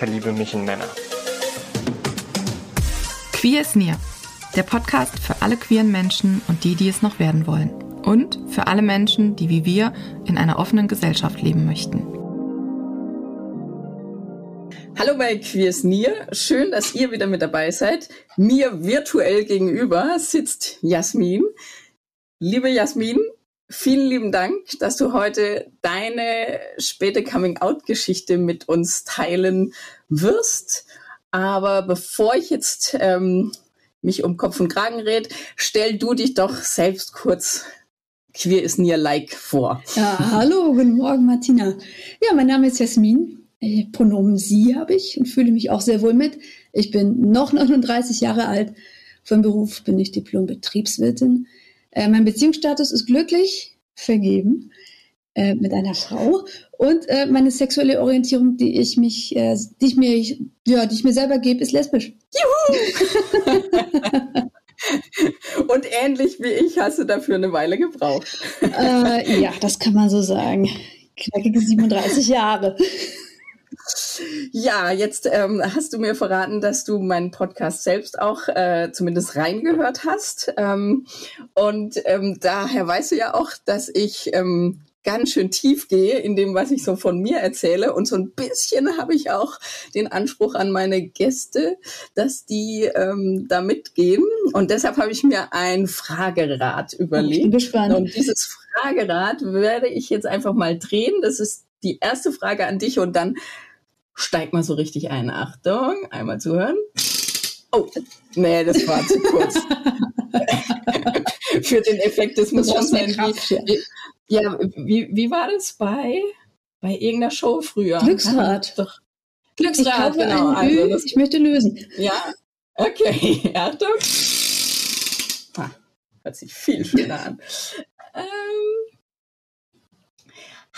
verliebe mich in Männer. Queer ist Near, der Podcast für alle queeren Menschen und die, die es noch werden wollen. Und für alle Menschen, die wie wir in einer offenen Gesellschaft leben möchten. Hallo bei Queers Nier. Schön, dass ihr wieder mit dabei seid. Mir virtuell gegenüber sitzt Jasmin. Liebe Jasmin, vielen lieben Dank, dass du heute deine späte Coming-out-Geschichte mit uns teilen wirst. Aber bevor ich jetzt ähm, mich um Kopf und Kragen red, stell du dich doch selbst kurz Queer is Near Like vor. Ja, hallo, guten Morgen, Martina. Ja, mein Name ist Jasmin. Äh, Pronomen sie habe ich und fühle mich auch sehr wohl mit. Ich bin noch 39 Jahre alt. Von Beruf bin ich Diplom-Betriebswirtin. Äh, mein Beziehungsstatus ist glücklich, vergeben, äh, mit einer Frau. Und äh, meine sexuelle Orientierung, die ich mich, äh, die ich mir, ja, die ich mir selber gebe, ist lesbisch. Juhu! Und ähnlich wie ich hast du dafür eine Weile gebraucht. Äh, ja, das kann man so sagen. Knackige 37 Jahre. Ja, jetzt ähm, hast du mir verraten, dass du meinen Podcast selbst auch äh, zumindest reingehört hast. Ähm, und ähm, daher weißt du ja auch, dass ich ähm, ganz schön tief gehe in dem, was ich so von mir erzähle. Und so ein bisschen habe ich auch den Anspruch an meine Gäste, dass die ähm, da mitgehen. Und deshalb habe ich mir ein Fragerad überlegt. Ich bin gespannt. Und dieses Fragerad werde ich jetzt einfach mal drehen. Das ist die erste Frage an dich und dann steig mal so richtig ein. Achtung, einmal zuhören. Oh, nee, das war zu kurz. Für den Effekt, das muss schon sein. Wie, ja, wie, wie war das bei, bei irgendeiner Show früher? Glücksrad. Doch. Glücksrad, genau. Also, das, ich möchte lösen. Ja, okay. Achtung. Ah, hört sich viel schöner an. Ähm,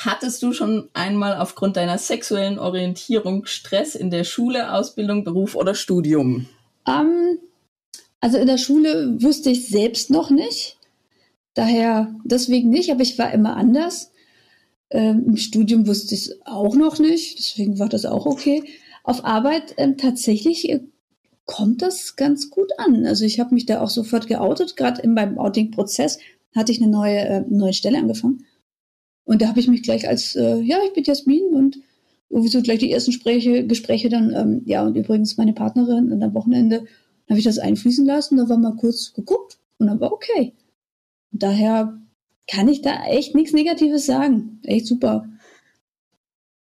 Hattest du schon einmal aufgrund deiner sexuellen Orientierung Stress in der Schule, Ausbildung, Beruf oder Studium? Um, ähm, also in der Schule wusste ich selbst noch nicht. Daher deswegen nicht, aber ich war immer anders. Ähm, Im Studium wusste ich es auch noch nicht, deswegen war das auch okay. Auf Arbeit ähm, tatsächlich äh, kommt das ganz gut an. Also ich habe mich da auch sofort geoutet. Gerade in meinem Outing-Prozess hatte ich eine neue, äh, neue Stelle angefangen. Und da habe ich mich gleich als, äh, ja, ich bin Jasmin und sowieso gleich die ersten Gespräche, Gespräche dann, ähm, ja, und übrigens meine Partnerin und am Wochenende habe ich das einfließen lassen, da war mal kurz geguckt und dann war okay. Und daher kann ich da echt nichts Negatives sagen. Echt super.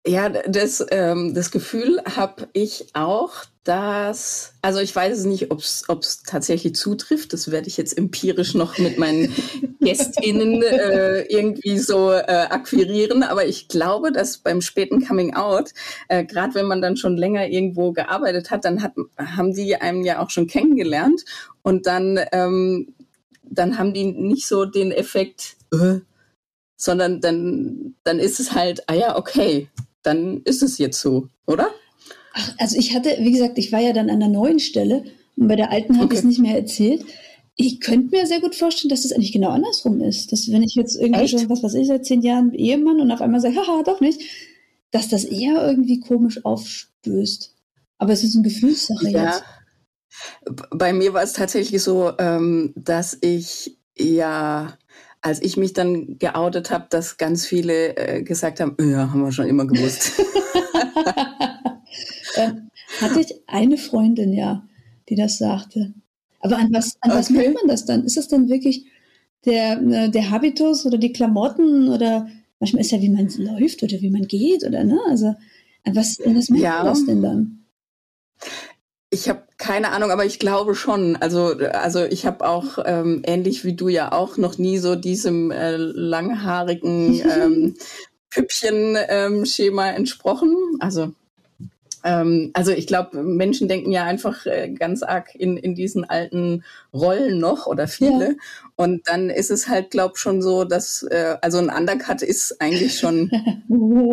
Ja, das, ähm, das Gefühl habe ich auch, dass, also ich weiß es nicht, ob es tatsächlich zutrifft. Das werde ich jetzt empirisch noch mit meinen GästInnen äh, irgendwie so äh, akquirieren. Aber ich glaube, dass beim späten Coming Out, äh, gerade wenn man dann schon länger irgendwo gearbeitet hat, dann hat, haben die einem ja auch schon kennengelernt. Und dann, ähm, dann haben die nicht so den Effekt, äh, sondern dann, dann ist es halt, ah ja, okay, dann ist es jetzt so, oder? Also ich hatte, wie gesagt, ich war ja dann an der neuen Stelle und bei der alten habe okay. ich es nicht mehr erzählt. Ich könnte mir sehr gut vorstellen, dass das eigentlich genau andersrum ist. Dass wenn ich jetzt irgendwie Echt? schon, was weiß ich, seit zehn Jahren Ehemann und auf einmal sage, haha, doch nicht, dass das eher irgendwie komisch aufstößt. Aber es ist eine Gefühlssache ja. jetzt. Bei mir war es tatsächlich so, ähm, dass ich ja als ich mich dann geoutet habe, dass ganz viele äh, gesagt haben, ja, haben wir schon immer gewusst. ähm, hatte ich eine Freundin, ja, die das sagte. Aber an was, an okay. was merkt man das dann? Ist das dann wirklich der, äh, der Habitus oder die Klamotten oder manchmal ist ja, wie man läuft oder wie man geht oder ne? Also an was, an was merkt ja. man das denn dann? Ich habe keine Ahnung, aber ich glaube schon. Also, also ich habe auch ähm, ähnlich wie du ja auch noch nie so diesem äh, langhaarigen ähm, Püppchen-Schema ähm, entsprochen. Also ähm, also ich glaube, Menschen denken ja einfach äh, ganz arg in, in diesen alten Rollen noch oder viele. Ja. Und dann ist es halt, glaube schon so, dass äh, also ein Undercut ist eigentlich schon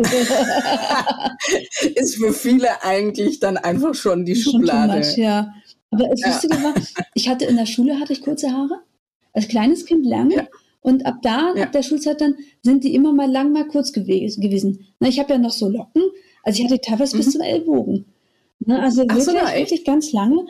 ist für viele eigentlich dann einfach schon die schon Schublade. Much, ja. Aber das ja. Lustige war, ich hatte in der Schule hatte ich kurze Haare, als kleines Kind lange. Ja. Und ab da, ja. ab der Schulzeit dann, sind die immer mal lang, mal kurz gewesen. Na, ich habe ja noch so Locken, also ich hatte teilweise mhm. bis zum Ellbogen. Ne, also wirklich, so, wirklich ganz lange.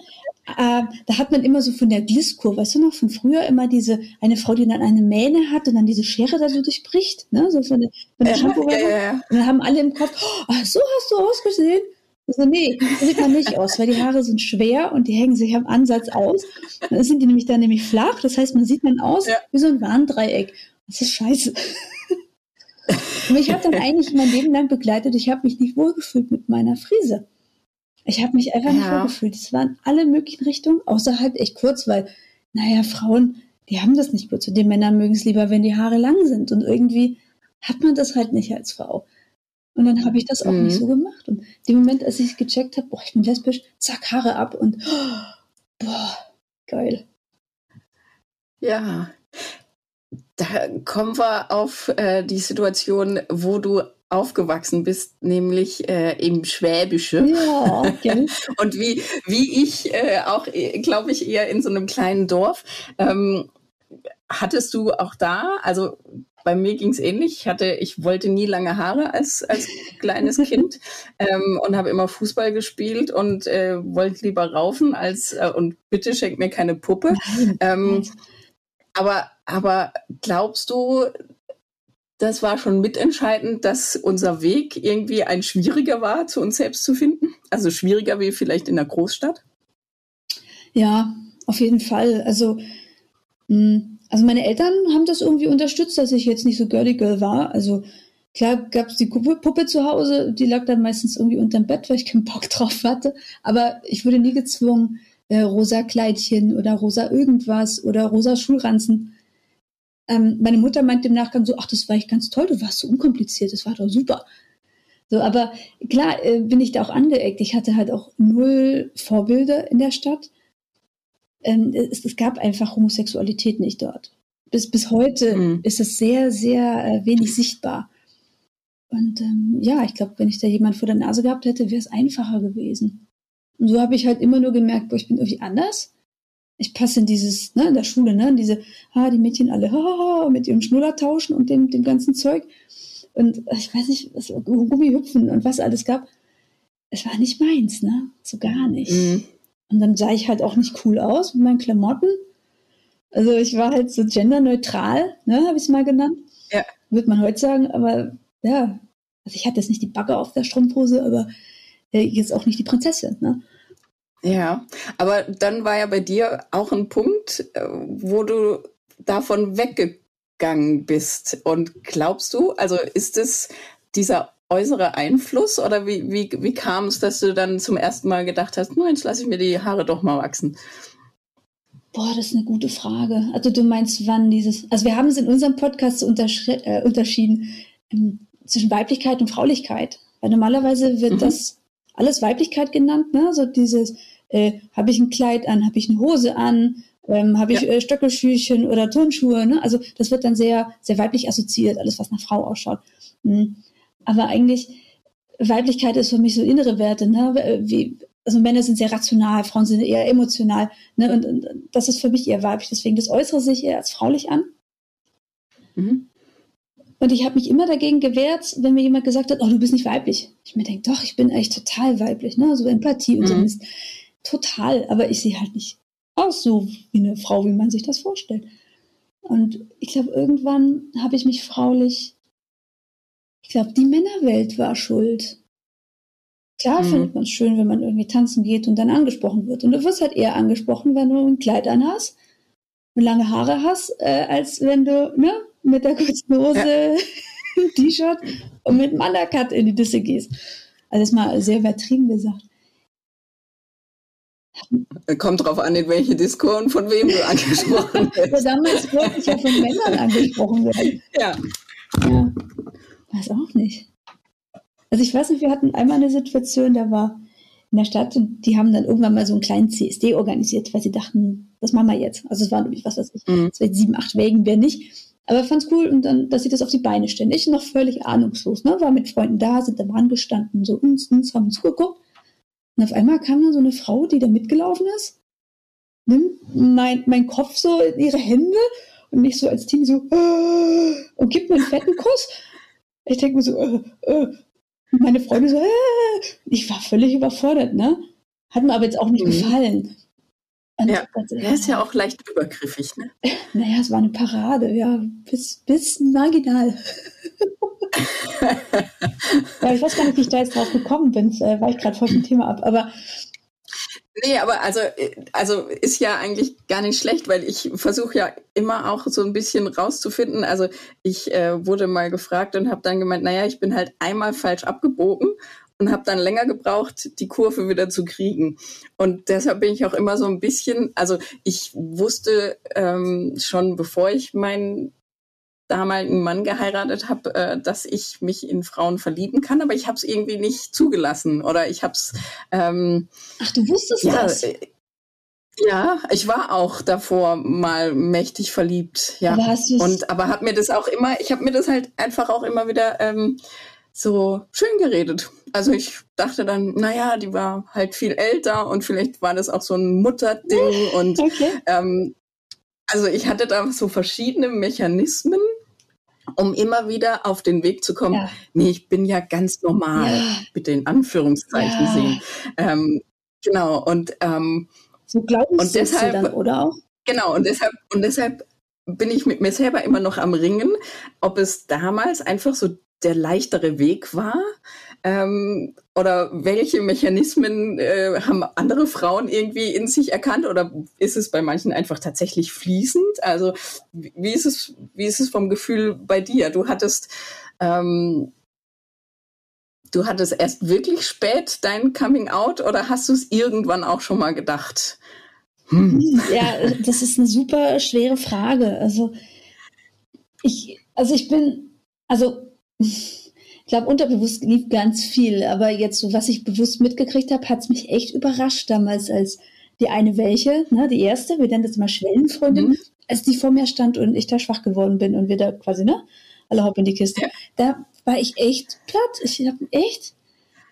Äh, da hat man immer so von der Gliskur, weißt du noch, von früher immer diese, eine Frau, die dann eine Mähne hat und dann diese Schere da so durchbricht, ne, so von der, von der Shampoo. Ja, ja, Und dann haben alle im Kopf, oh, so hast du ausgesehen. Also nee, so sieht man nicht aus, weil die Haare sind schwer und die hängen sich am Ansatz aus. Dann sind die nämlich dann nämlich flach, das heißt, man sieht dann aus wie so ein Warndreieck. Das ist scheiße. Und mich hat dann eigentlich mein Leben lang begleitet. Ich habe mich nicht wohlgefühlt mit meiner Frise. Ich habe mich einfach ja. nicht wohlgefühlt. Es waren alle möglichen Richtungen, außer halt echt kurz, weil, naja, Frauen, die haben das nicht kurz. Und die Männer mögen es lieber, wenn die Haare lang sind. Und irgendwie hat man das halt nicht als Frau. Und dann habe ich das auch mhm. nicht so gemacht. Und dem Moment, als ich gecheckt habe, boah, ich bin lesbisch, zack, Haare ab und oh, boah, geil. Ja, da kommen wir auf äh, die Situation, wo du aufgewachsen bist, nämlich äh, im Schwäbische. Ja, okay. Und wie, wie ich äh, auch, äh, glaube ich, eher in so einem kleinen Dorf. Ähm, hattest du auch da, also bei mir ging es ähnlich. Ich hatte, ich wollte nie lange Haare als, als kleines Kind ähm, und habe immer Fußball gespielt und äh, wollte lieber raufen als äh, und bitte schenk mir keine Puppe. Ähm, aber, aber glaubst du, das war schon mitentscheidend, dass unser Weg irgendwie ein schwieriger war, zu uns selbst zu finden? Also schwieriger wie vielleicht in der Großstadt? Ja, auf jeden Fall. Also, hm, also meine Eltern haben das irgendwie unterstützt, dass ich jetzt nicht so girly girl war. Also klar gab es die Puppe, Puppe zu Hause, die lag dann meistens irgendwie unterm Bett, weil ich keinen Bock drauf hatte. Aber ich wurde nie gezwungen, äh, rosa Kleidchen oder rosa irgendwas oder rosa Schulranzen. Ähm, meine Mutter meinte im Nachgang so, ach, das war echt ganz toll, du warst so unkompliziert, das war doch super. So, aber klar äh, bin ich da auch angeeckt. Ich hatte halt auch null Vorbilder in der Stadt. Ähm, es, es, gab einfach Homosexualität nicht dort. Bis, bis heute mhm. ist es sehr, sehr äh, wenig sichtbar. Und ähm, ja, ich glaube, wenn ich da jemand vor der Nase gehabt hätte, wäre es einfacher gewesen. Und so habe ich halt immer nur gemerkt, boah, ich bin irgendwie anders. Ich passe in dieses, ne, in der Schule, ne, in diese, ah, die Mädchen alle, ha, mit ihrem Schnuller tauschen und dem, dem ganzen Zeug. Und ich weiß nicht, was, Gummihüpfen und was alles gab. Es war nicht meins, ne? So gar nicht. Mhm. Und dann sah ich halt auch nicht cool aus mit meinen Klamotten. Also ich war halt so genderneutral, ne, habe ich es mal genannt. Ja. Würde man heute sagen, aber ja, also ich hatte jetzt nicht die Backe auf der Strumpfhose, aber äh, jetzt auch nicht die Prinzessin. Ne? Ja, aber dann war ja bei dir auch ein Punkt, äh, wo du davon weggegangen bist. Und glaubst du, also ist es dieser äußere Einfluss oder wie, wie, wie kam es, dass du dann zum ersten Mal gedacht hast, nun, jetzt lasse ich mir die Haare doch mal wachsen? Boah, das ist eine gute Frage. Also du meinst, wann dieses, also wir haben es in unserem Podcast äh, unterschieden ähm, zwischen Weiblichkeit und Fraulichkeit. Weil normalerweise wird mhm. das alles Weiblichkeit genannt, ne? So dieses, äh, habe ich ein Kleid an, habe ich eine Hose an, ähm, habe ich ja. äh, Stöckelschüchen oder Turnschuhe, ne? Also das wird dann sehr, sehr weiblich assoziiert, alles was nach Frau ausschaut. Mhm. Aber eigentlich, Weiblichkeit ist für mich so innere Werte, ne? Äh, wie, also Männer sind sehr rational, Frauen sind eher emotional, ne? Und, und das ist für mich eher weiblich, deswegen das Äußere sich eher als fraulich an. Mhm. Und ich habe mich immer dagegen gewehrt, wenn mir jemand gesagt hat, oh, du bist nicht weiblich. Ich mir denke, doch, ich bin echt total weiblich, ne? So Empathie und mhm. so Mist. Total, aber ich sehe halt nicht aus so wie eine Frau, wie man sich das vorstellt. Und ich glaube, irgendwann habe ich mich fraulich, ich glaube, die Männerwelt war schuld. Klar mhm. findet man es schön, wenn man irgendwie tanzen geht und dann angesprochen wird. Und du wirst halt eher angesprochen, wenn du ein Kleid anhast und lange Haare hast, äh, als wenn du, ne, mit der kurzen Hose, ja. T-Shirt und mit einem Undercut in die Disse gehst. Also ist mal sehr übertrieben gesagt. Kommt drauf an, in welche Disco und von wem du angesprochen wirst. damals wollte ich ja von Männern angesprochen werden. Ja. ja. Weiß auch nicht. Also ich weiß nicht, wir hatten einmal eine Situation, da war in der Stadt und die haben dann irgendwann mal so einen kleinen CSD organisiert, weil sie dachten, das machen wir jetzt. Also es waren nämlich, was weiß ich, mhm. sieben, acht Wägen wäre nicht. Aber fand's cool und dann, dass sie das auf die Beine stellen. Ich noch völlig ahnungslos, ne? War mit Freunden da, sind am Rand gestanden, so uns, uns, haben zugeguckt. Und auf einmal kam dann so eine Frau, die da mitgelaufen ist, nimmt mein, mein Kopf so in ihre Hände und mich so als Team so äh, und gibt mir einen fetten Kuss. Ich denke mir so, äh, äh. meine Freunde so, äh. ich war völlig überfordert, ne? Hat mir aber jetzt auch nicht mhm. gefallen. Und ja, er ist ja auch leicht übergriffig, ne? Naja, es war eine Parade, ja, bis, bis marginal. ja, ich weiß gar nicht, wie ich da jetzt drauf gekommen bin, äh, war ich gerade voll vom Thema ab, aber Nee, aber also, also ist ja eigentlich gar nicht schlecht, weil ich versuche ja immer auch so ein bisschen rauszufinden. Also ich äh, wurde mal gefragt und habe dann gemeint, naja, ich bin halt einmal falsch abgebogen und habe dann länger gebraucht, die Kurve wieder zu kriegen. Und deshalb bin ich auch immer so ein bisschen, also ich wusste ähm, schon, bevor ich meinen damaligen Mann geheiratet habe, äh, dass ich mich in Frauen verlieben kann, aber ich habe es irgendwie nicht zugelassen oder ich habe es. Ähm, Ach, du wusstest ja, das? Äh, ja, ich war auch davor mal mächtig verliebt, ja. Aber hast und aber habe mir das auch immer, ich habe mir das halt einfach auch immer wieder ähm, so schön geredet. Also ich dachte dann, naja, die war halt viel älter und vielleicht war das auch so ein Mutterding und okay. ähm, also ich hatte da so verschiedene Mechanismen, um immer wieder auf den Weg zu kommen. Ja. Nee, ich bin ja ganz normal, ja. bitte in Anführungszeichen ja. sehen. Ähm, genau, und ähm, so glauben und deshalb, dann, oder auch? Genau, und deshalb, und deshalb bin ich mit mir selber immer noch am Ringen, ob es damals einfach so der leichtere Weg war? Ähm, oder welche Mechanismen äh, haben andere Frauen irgendwie in sich erkannt? Oder ist es bei manchen einfach tatsächlich fließend? Also wie ist es, wie ist es vom Gefühl bei dir? Du hattest ähm, Du hattest erst wirklich spät dein Coming Out oder hast du es irgendwann auch schon mal gedacht? Hm. Ja, das ist eine super schwere Frage. Also ich, also ich bin, also glaube, unterbewusst lief ganz viel, aber jetzt so, was ich bewusst mitgekriegt habe, hat es mich echt überrascht damals, als die eine welche, ne, die erste, wir nennen das mal Schwellenfreundin, mhm. als die vor mir stand und ich da schwach geworden bin und wir da quasi, ne, alle hopp in die Kiste. Ja. Da war ich echt platt. Ich habe echt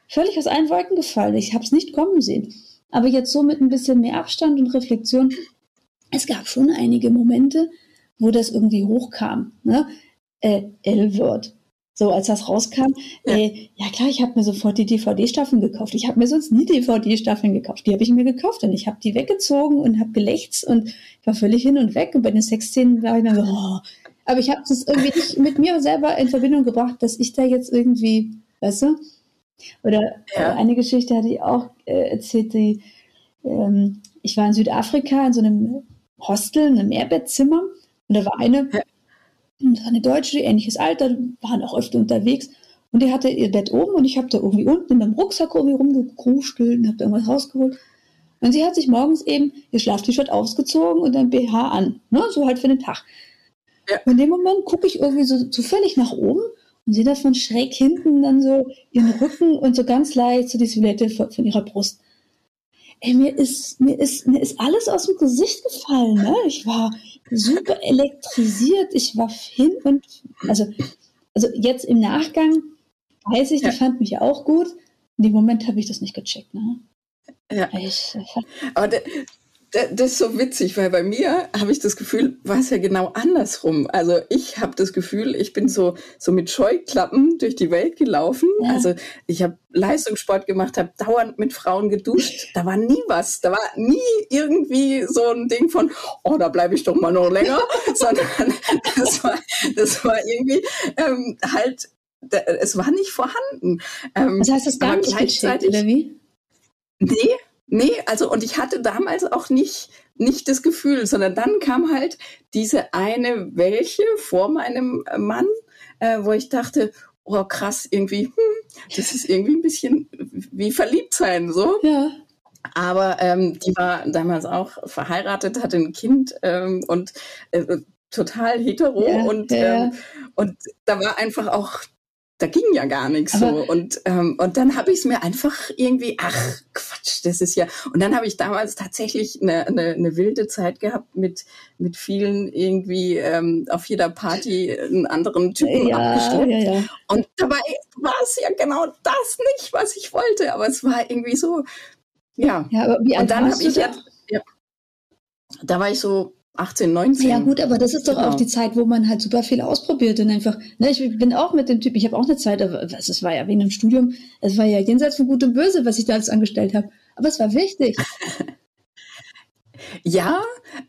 völlig aus allen Wolken gefallen. Ich habe es nicht kommen sehen. Aber jetzt so mit ein bisschen mehr Abstand und Reflexion, es gab schon einige Momente, wo das irgendwie hochkam. Ne? Äh, L-Wort. So, als das rauskam, ja, äh, ja klar, ich habe mir sofort die DVD-Staffeln gekauft. Ich habe mir sonst nie DVD-Staffeln gekauft. Die habe ich mir gekauft und ich habe die weggezogen und habe gelächzt und ich war völlig hin und weg. Und bei den Sexszenen war ich dann so, oh. aber ich habe das irgendwie nicht mit mir selber in Verbindung gebracht, dass ich da jetzt irgendwie, weißt du? Oder ja. eine Geschichte hatte ich auch äh, erzählt, die, ähm, ich war in Südafrika in so einem Hostel, in einem Mehrbettzimmer und da war eine, das war eine Deutsche, ähnliches Alter, waren auch öfter unterwegs. Und die hatte ihr Bett oben und ich habe da irgendwie unten in meinem Rucksack irgendwie rumgekrustelt und habe da irgendwas rausgeholt. Und sie hat sich morgens eben ihr Schlaf-T-Shirt ausgezogen und ein BH an. Ne? So halt für den Tag. Ja. Und in dem Moment gucke ich irgendwie so zufällig nach oben und sehe da von schräg hinten dann so ihren Rücken und so ganz leicht so die Silhouette von, von ihrer Brust. Ey, mir ist, mir ist, mir ist alles aus dem Gesicht gefallen, ne? Ich war, super elektrisiert. Ich war hin und also, also jetzt im Nachgang weiß ich, ja. die fand mich auch gut. In dem Moment habe ich das nicht gecheckt. Ne? Ja. Ich, Aber der, das ist so witzig, weil bei mir habe ich das Gefühl, war es ja genau andersrum. Also ich habe das Gefühl, ich bin so so mit Scheuklappen durch die Welt gelaufen. Ja. Also ich habe Leistungssport gemacht, habe dauernd mit Frauen geduscht. Da war nie was. Da war nie irgendwie so ein Ding von, oh, da bleibe ich doch mal noch länger, sondern das war, das war irgendwie ähm, halt, es war nicht vorhanden. Ähm, das heißt, es gar nicht gleichzeitig, oder wie? Nee, Nee, also und ich hatte damals auch nicht nicht das Gefühl, sondern dann kam halt diese eine welche vor meinem Mann, äh, wo ich dachte, oh krass, irgendwie, hm, das ist irgendwie ein bisschen wie verliebt sein, so. Ja. Aber ähm, die war damals auch verheiratet, hatte ein Kind ähm, und äh, total hetero ja, und ja. Ähm, und da war einfach auch da ging ja gar nichts so. Und, ähm, und dann habe ich es mir einfach irgendwie, ach, Quatsch, das ist ja. Und dann habe ich damals tatsächlich eine, eine, eine wilde Zeit gehabt mit, mit vielen irgendwie ähm, auf jeder Party einen anderen Typen Ja, abgeschleppt. ja, ja. Und dabei war es ja genau das nicht, was ich wollte. Aber es war irgendwie so, ja. Ja, aber wie Und dann habe ich ja, ja, da war ich so 18, 19. Ja gut, aber das ist doch Genau. auch die Zeit, wo man halt super viel ausprobiert und einfach, ne, ich bin auch mit dem Typ, ich habe auch eine Zeit, aber es war ja wegen dem Studium, es war ja jenseits von Gut und Böse, was ich da alles angestellt habe. Aber es war wichtig. Ja,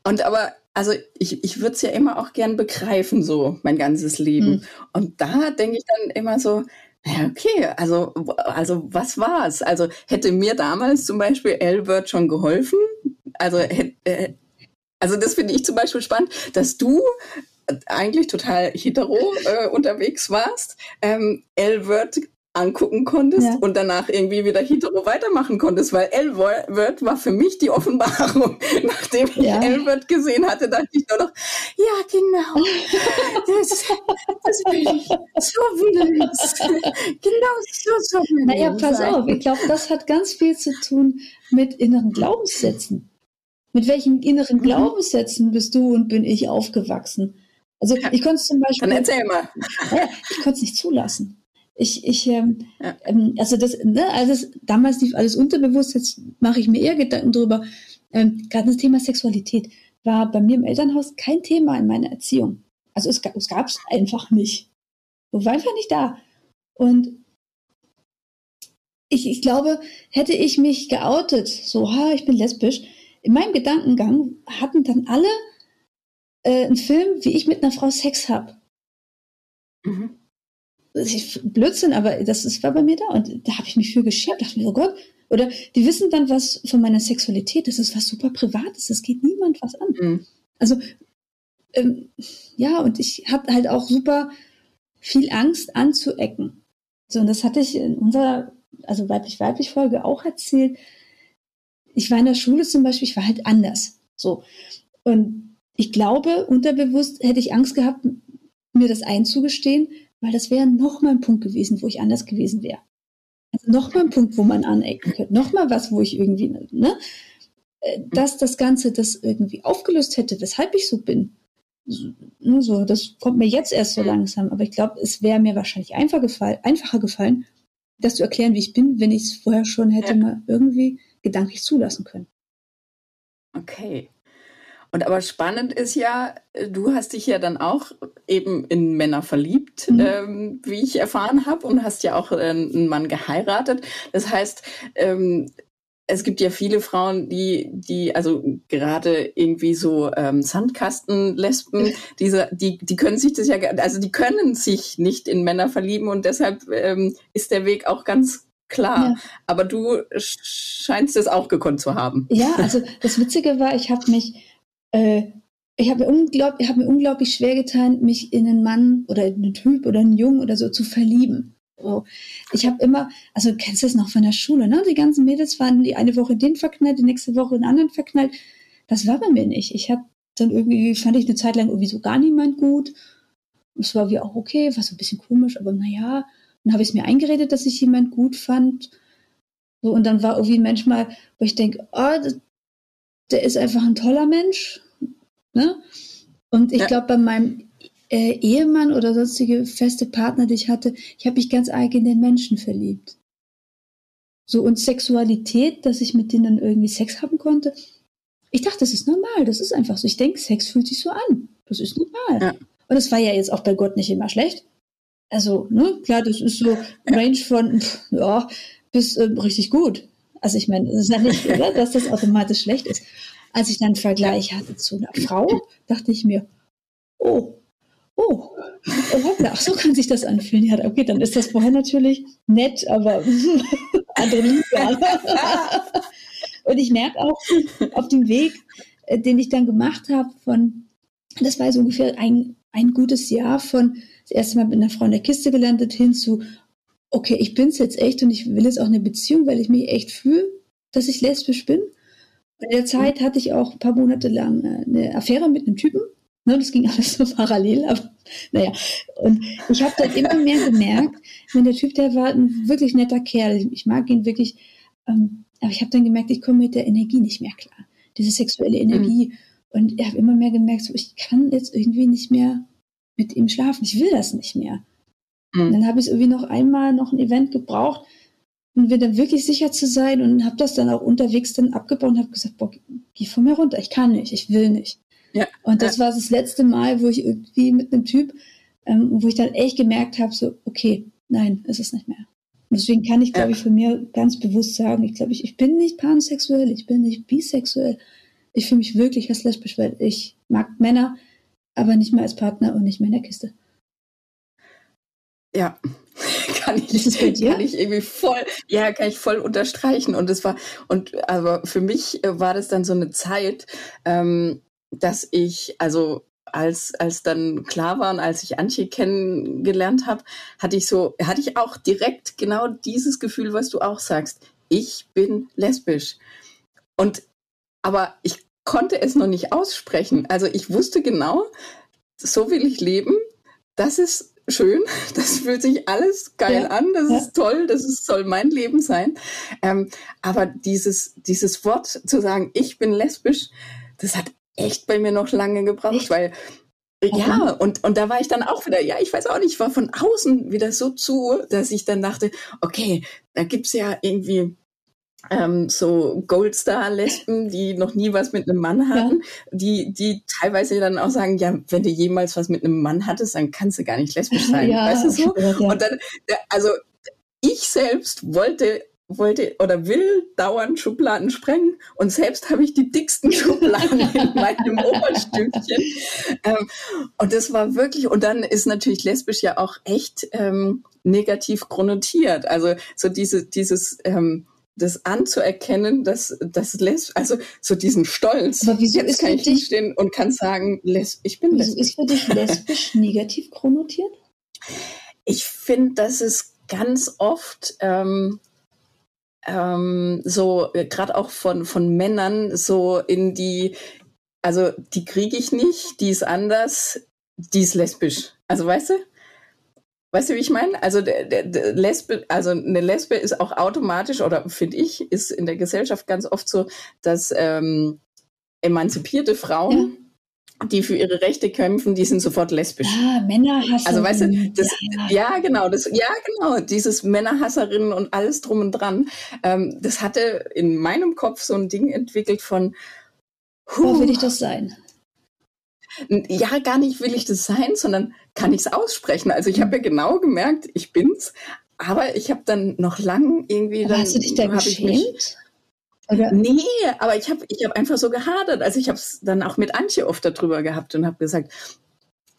und aber, also ich, ich würde es ja immer auch gern begreifen, so mein ganzes Leben. Mhm. Und da denke ich dann immer so, ja, okay, also, also was war's? Also hätte mir damals zum Beispiel Albert schon geholfen? Also, hätt- äh, also das finde ich zum Beispiel spannend, dass du eigentlich total hetero äh, unterwegs warst, ähm, L-Word angucken konntest Ja. und danach irgendwie wieder hetero weitermachen konntest, weil L-Word war für mich die Offenbarung. Nachdem ich Ja. L-Word gesehen hatte, dachte ich nur noch, ja genau, das, das will ich, so will ich Genau so, so will Naja, ich pass sein. auf, ich glaube, das hat ganz viel zu tun mit inneren Glaubenssätzen. Mit welchen Mhm. inneren Glaubenssätzen bist du und bin ich aufgewachsen? Also ich konnte es zum Beispiel. Dann erzähl mal. Ich konnte es nicht zulassen. Ich, ich, ähm, Ja. ähm, also das, ne, also das, damals lief alles unterbewusst, jetzt mache ich mir eher Gedanken drüber. Ähm, Gerade das Thema Sexualität war bei mir im Elternhaus kein Thema in meiner Erziehung. Also es, es gab es einfach nicht. So war einfach nicht da. Und ich, ich glaube, hätte ich mich geoutet, so, ha, ich bin lesbisch, in meinem Gedankengang hatten dann alle äh, einen Film, wie ich mit einer Frau Sex habe. Mhm. Blödsinn, aber das, das war bei mir da und da habe ich mich für geschämt, dachte mir, oh Gott. Oder die wissen dann was von meiner Sexualität, das ist was super Privates, das geht niemand was an. Mhm. Also, ähm, ja, und ich habe halt auch super viel Angst anzuecken. So, und das hatte ich in unserer, also weiblich-weiblich Folge auch erzählt. Ich war in der Schule zum Beispiel, ich war halt anders. So. Und ich glaube, unterbewusst hätte ich Angst gehabt, mir das einzugestehen, weil das wäre nochmal ein Punkt gewesen, wo ich anders gewesen wäre. Also nochmal ein Punkt, wo man anecken könnte. Nochmal was, wo ich irgendwie, ne? Äh, Dass das Ganze das irgendwie aufgelöst hätte, weshalb ich so bin. So, ne, so, das kommt mir jetzt erst so langsam. Aber ich glaube, es wäre mir wahrscheinlich einfach gefallen, einfacher gefallen, das zu erklären, wie ich bin, wenn ich es vorher schon hätte Ja. mal irgendwie gedanklich zulassen können. Okay. Und aber spannend ist ja, du hast dich ja dann auch eben in Männer verliebt, Mhm. ähm, wie ich erfahren habe, und hast ja auch äh, einen Mann geheiratet. Das heißt, ähm, es gibt ja viele Frauen, die, die, also gerade irgendwie so ähm, Sandkastenlesben, diese, die, die können sich das ja, also die können sich nicht in Männer verlieben und deshalb ähm, ist der Weg auch ganz klar. Ja. Aber du sch- scheinst es auch gekonnt zu haben. Ja, also das Witzige war, ich habe mich, äh, ich habe mir, unglaub, ich hab mir unglaublich schwer getan, mich in einen Mann oder in einen Typ oder einen Jungen oder so zu verlieben. So. Ich habe immer, also kennst du das noch von der Schule, ne? Die ganzen Mädels waren die eine Woche in den verknallt, die nächste Woche in den anderen verknallt. Das war bei mir nicht. Ich habe dann irgendwie, fand ich eine Zeit lang irgendwie so gar niemand gut. Es war wie auch okay, war so ein bisschen komisch, aber naja. Dann habe ich es mir eingeredet, dass ich jemand gut fand. So, und dann war irgendwie manchmal, wo ich denke, oh, das, der ist einfach ein toller Mensch. Ne? Und ich Ja. glaube, bei meinem äh, Ehemann oder sonstige feste Partner, die ich hatte, ich habe mich ganz arg in den Menschen verliebt. So, und Sexualität, dass ich mit denen dann irgendwie Sex haben konnte. Ich dachte, das ist normal, das ist einfach so. Ich denke, Sex fühlt sich so an. Das ist normal. Ja. Und es war ja jetzt auch bei Gott nicht immer schlecht. Also, ne, klar, das ist so Range von, ja, bis äh, richtig gut. Also ich meine, es ist ja nicht, oder, dass das automatisch schlecht ist. Als ich dann einen Vergleich hatte zu einer Frau, dachte ich mir, oh, oh, oh hoppla, ach so kann sich das anfühlen. Ja, okay, dann ist das vorher natürlich nett, aber andere Liga. Und ich merke auch auf dem Weg, äh, den ich dann gemacht habe, von, das war so ungefähr ein, ein gutes Jahr von das erste Mal mit einer Frau in der Kiste gelandet hin zu, okay, ich bin's jetzt echt und ich will jetzt auch eine Beziehung, weil ich mich echt fühle, dass ich lesbisch bin. In der Zeit hatte ich auch ein paar Monate lang äh, eine Affäre mit einem Typen. Ne, das ging alles so parallel, aber naja. Und ich habe dann immer mehr gemerkt, wenn der Typ, der war ein wirklich netter Kerl, ich mag ihn wirklich, ähm, Aber ich habe dann gemerkt, ich komme mit der Energie nicht mehr klar. Diese sexuelle Energie. Mhm. Und ich habe immer mehr gemerkt, so, ich kann jetzt irgendwie nicht mehr mit ihm schlafen. Ich will das nicht mehr. Mhm. Dann habe ich irgendwie noch einmal noch ein Event gebraucht, um wieder wirklich sicher zu sein und habe das dann auch unterwegs dann abgebaut und habe gesagt, boah, geh von mir runter. Ich kann nicht, ich will nicht. Ja, und das ja. war das letzte Mal, wo ich irgendwie mit einem Typ, ähm, wo ich dann echt gemerkt habe, so, okay, nein, ist es nicht mehr. Und deswegen kann ich, glaube ja. ich, von mir ganz bewusst sagen, ich glaube, ich, ich bin nicht pansexuell, ich bin nicht bisexuell. Ich fühle mich wirklich als lesbisch, weil ich mag Männer, aber nicht mehr als Partner und nicht mehr in der Kiste. Ja, kann ich, kann ich irgendwie voll, ja, kann ich voll unterstreichen. Und es war, und aber für mich war das dann so eine Zeit, ähm, dass ich, also als, als dann klar war und als ich Antje kennengelernt habe, hatte ich so, hatte ich auch direkt genau dieses Gefühl, was du auch sagst. Ich bin lesbisch. Und, aber ich konnte es noch nicht aussprechen. Also ich wusste genau, so will ich leben. Das ist schön. Das fühlt sich alles geil ja, an. Das ja. ist toll. Das ist, soll mein Leben sein. Ähm, aber dieses, dieses Wort zu sagen, ich bin lesbisch, das hat echt bei mir noch lange gebraucht, echt? weil ja, und, und da war ich dann auch wieder, ja, ich weiß auch nicht, ich war von außen wieder so zu, dass ich dann dachte, okay, da gibt's ja irgendwie ähm, so Goldstar-Lesben, die noch nie was mit einem Mann hatten, ja. die, die teilweise dann auch sagen, ja, wenn du jemals was mit einem Mann hattest, dann kannst du gar nicht lesbisch sein, ja, weißt du so? Ja. Und dann, also ich selbst wollte wollte oder will dauernd Schubladen sprengen und selbst habe ich die dicksten Schubladen in meinem Oberstückchen. Ähm, und das war wirklich, und dann ist natürlich lesbisch ja auch echt ähm, negativ konnotiert. Also so diese, dieses, ähm, das anzuerkennen, dass das lesbisch, also so diesen Stolz. Aber wieso Jetzt ist kann ich dich, stehen und kann sagen, les, ich bin wieso lesbisch. Ist für dich lesbisch negativ konnotiert? Ich finde, dass es ganz oft ähm, ähm, so äh, gerade auch von, von Männern so in die, also die kriege ich nicht, die ist anders, die ist lesbisch. Also weißt du? Weißt du, wie ich meine? Also der, der, der Lesbe, also eine Lesbe ist auch automatisch, oder finde ich, ist in der Gesellschaft ganz oft so, dass ähm, emanzipierte Frauen ja die für ihre Rechte kämpfen, die sind sofort lesbisch. Ah, Männerhasserinnen. Also weißt du, das, ja, ja, genau, das, ja genau, dieses Männerhasserinnen und alles drum und dran. Ähm, das hatte in meinem Kopf so ein Ding entwickelt von. Huh, will ich das sein? Ja, gar nicht will ich das sein, sondern kann ich es aussprechen. Also ich habe ja genau gemerkt, ich bin's, aber ich habe dann noch lang irgendwie. Aber dann, hast du dich da geschämt? Oder? Nee, aber ich habe ich hab einfach so gehadert. Also ich habe es dann auch mit Antje oft darüber gehabt und habe gesagt,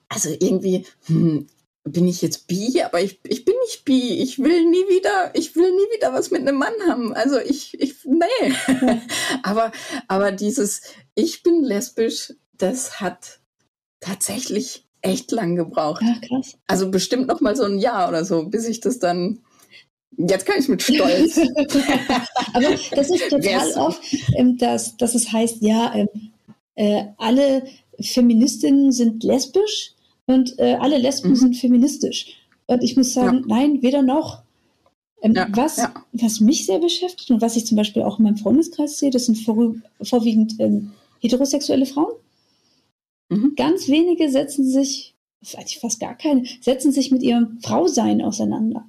also irgendwie hm, bin ich jetzt bi, aber ich, ich bin nicht bi. Ich will nie wieder, ich will nie wieder was mit einem Mann haben. Also ich, ich, nee. aber, aber dieses, ich bin lesbisch, das hat tatsächlich echt lang gebraucht. Ja, krass. Also bestimmt noch mal so ein Jahr oder so, bis ich das dann Jetzt kann ich mit Stolz. Aber das ist total oft, ähm, dass, dass es heißt, ja, ähm, äh, alle Feministinnen sind lesbisch und äh, alle Lesben mhm. sind feministisch. Und ich muss sagen, ja. nein, weder noch. Ähm, ja, was, ja. was mich sehr beschäftigt und was ich zum Beispiel auch in meinem Freundeskreis sehe, das sind vor, vorwiegend ähm, heterosexuelle Frauen. Mhm. Ganz wenige setzen sich, fast gar keine, setzen sich mit ihrem Frausein auseinander.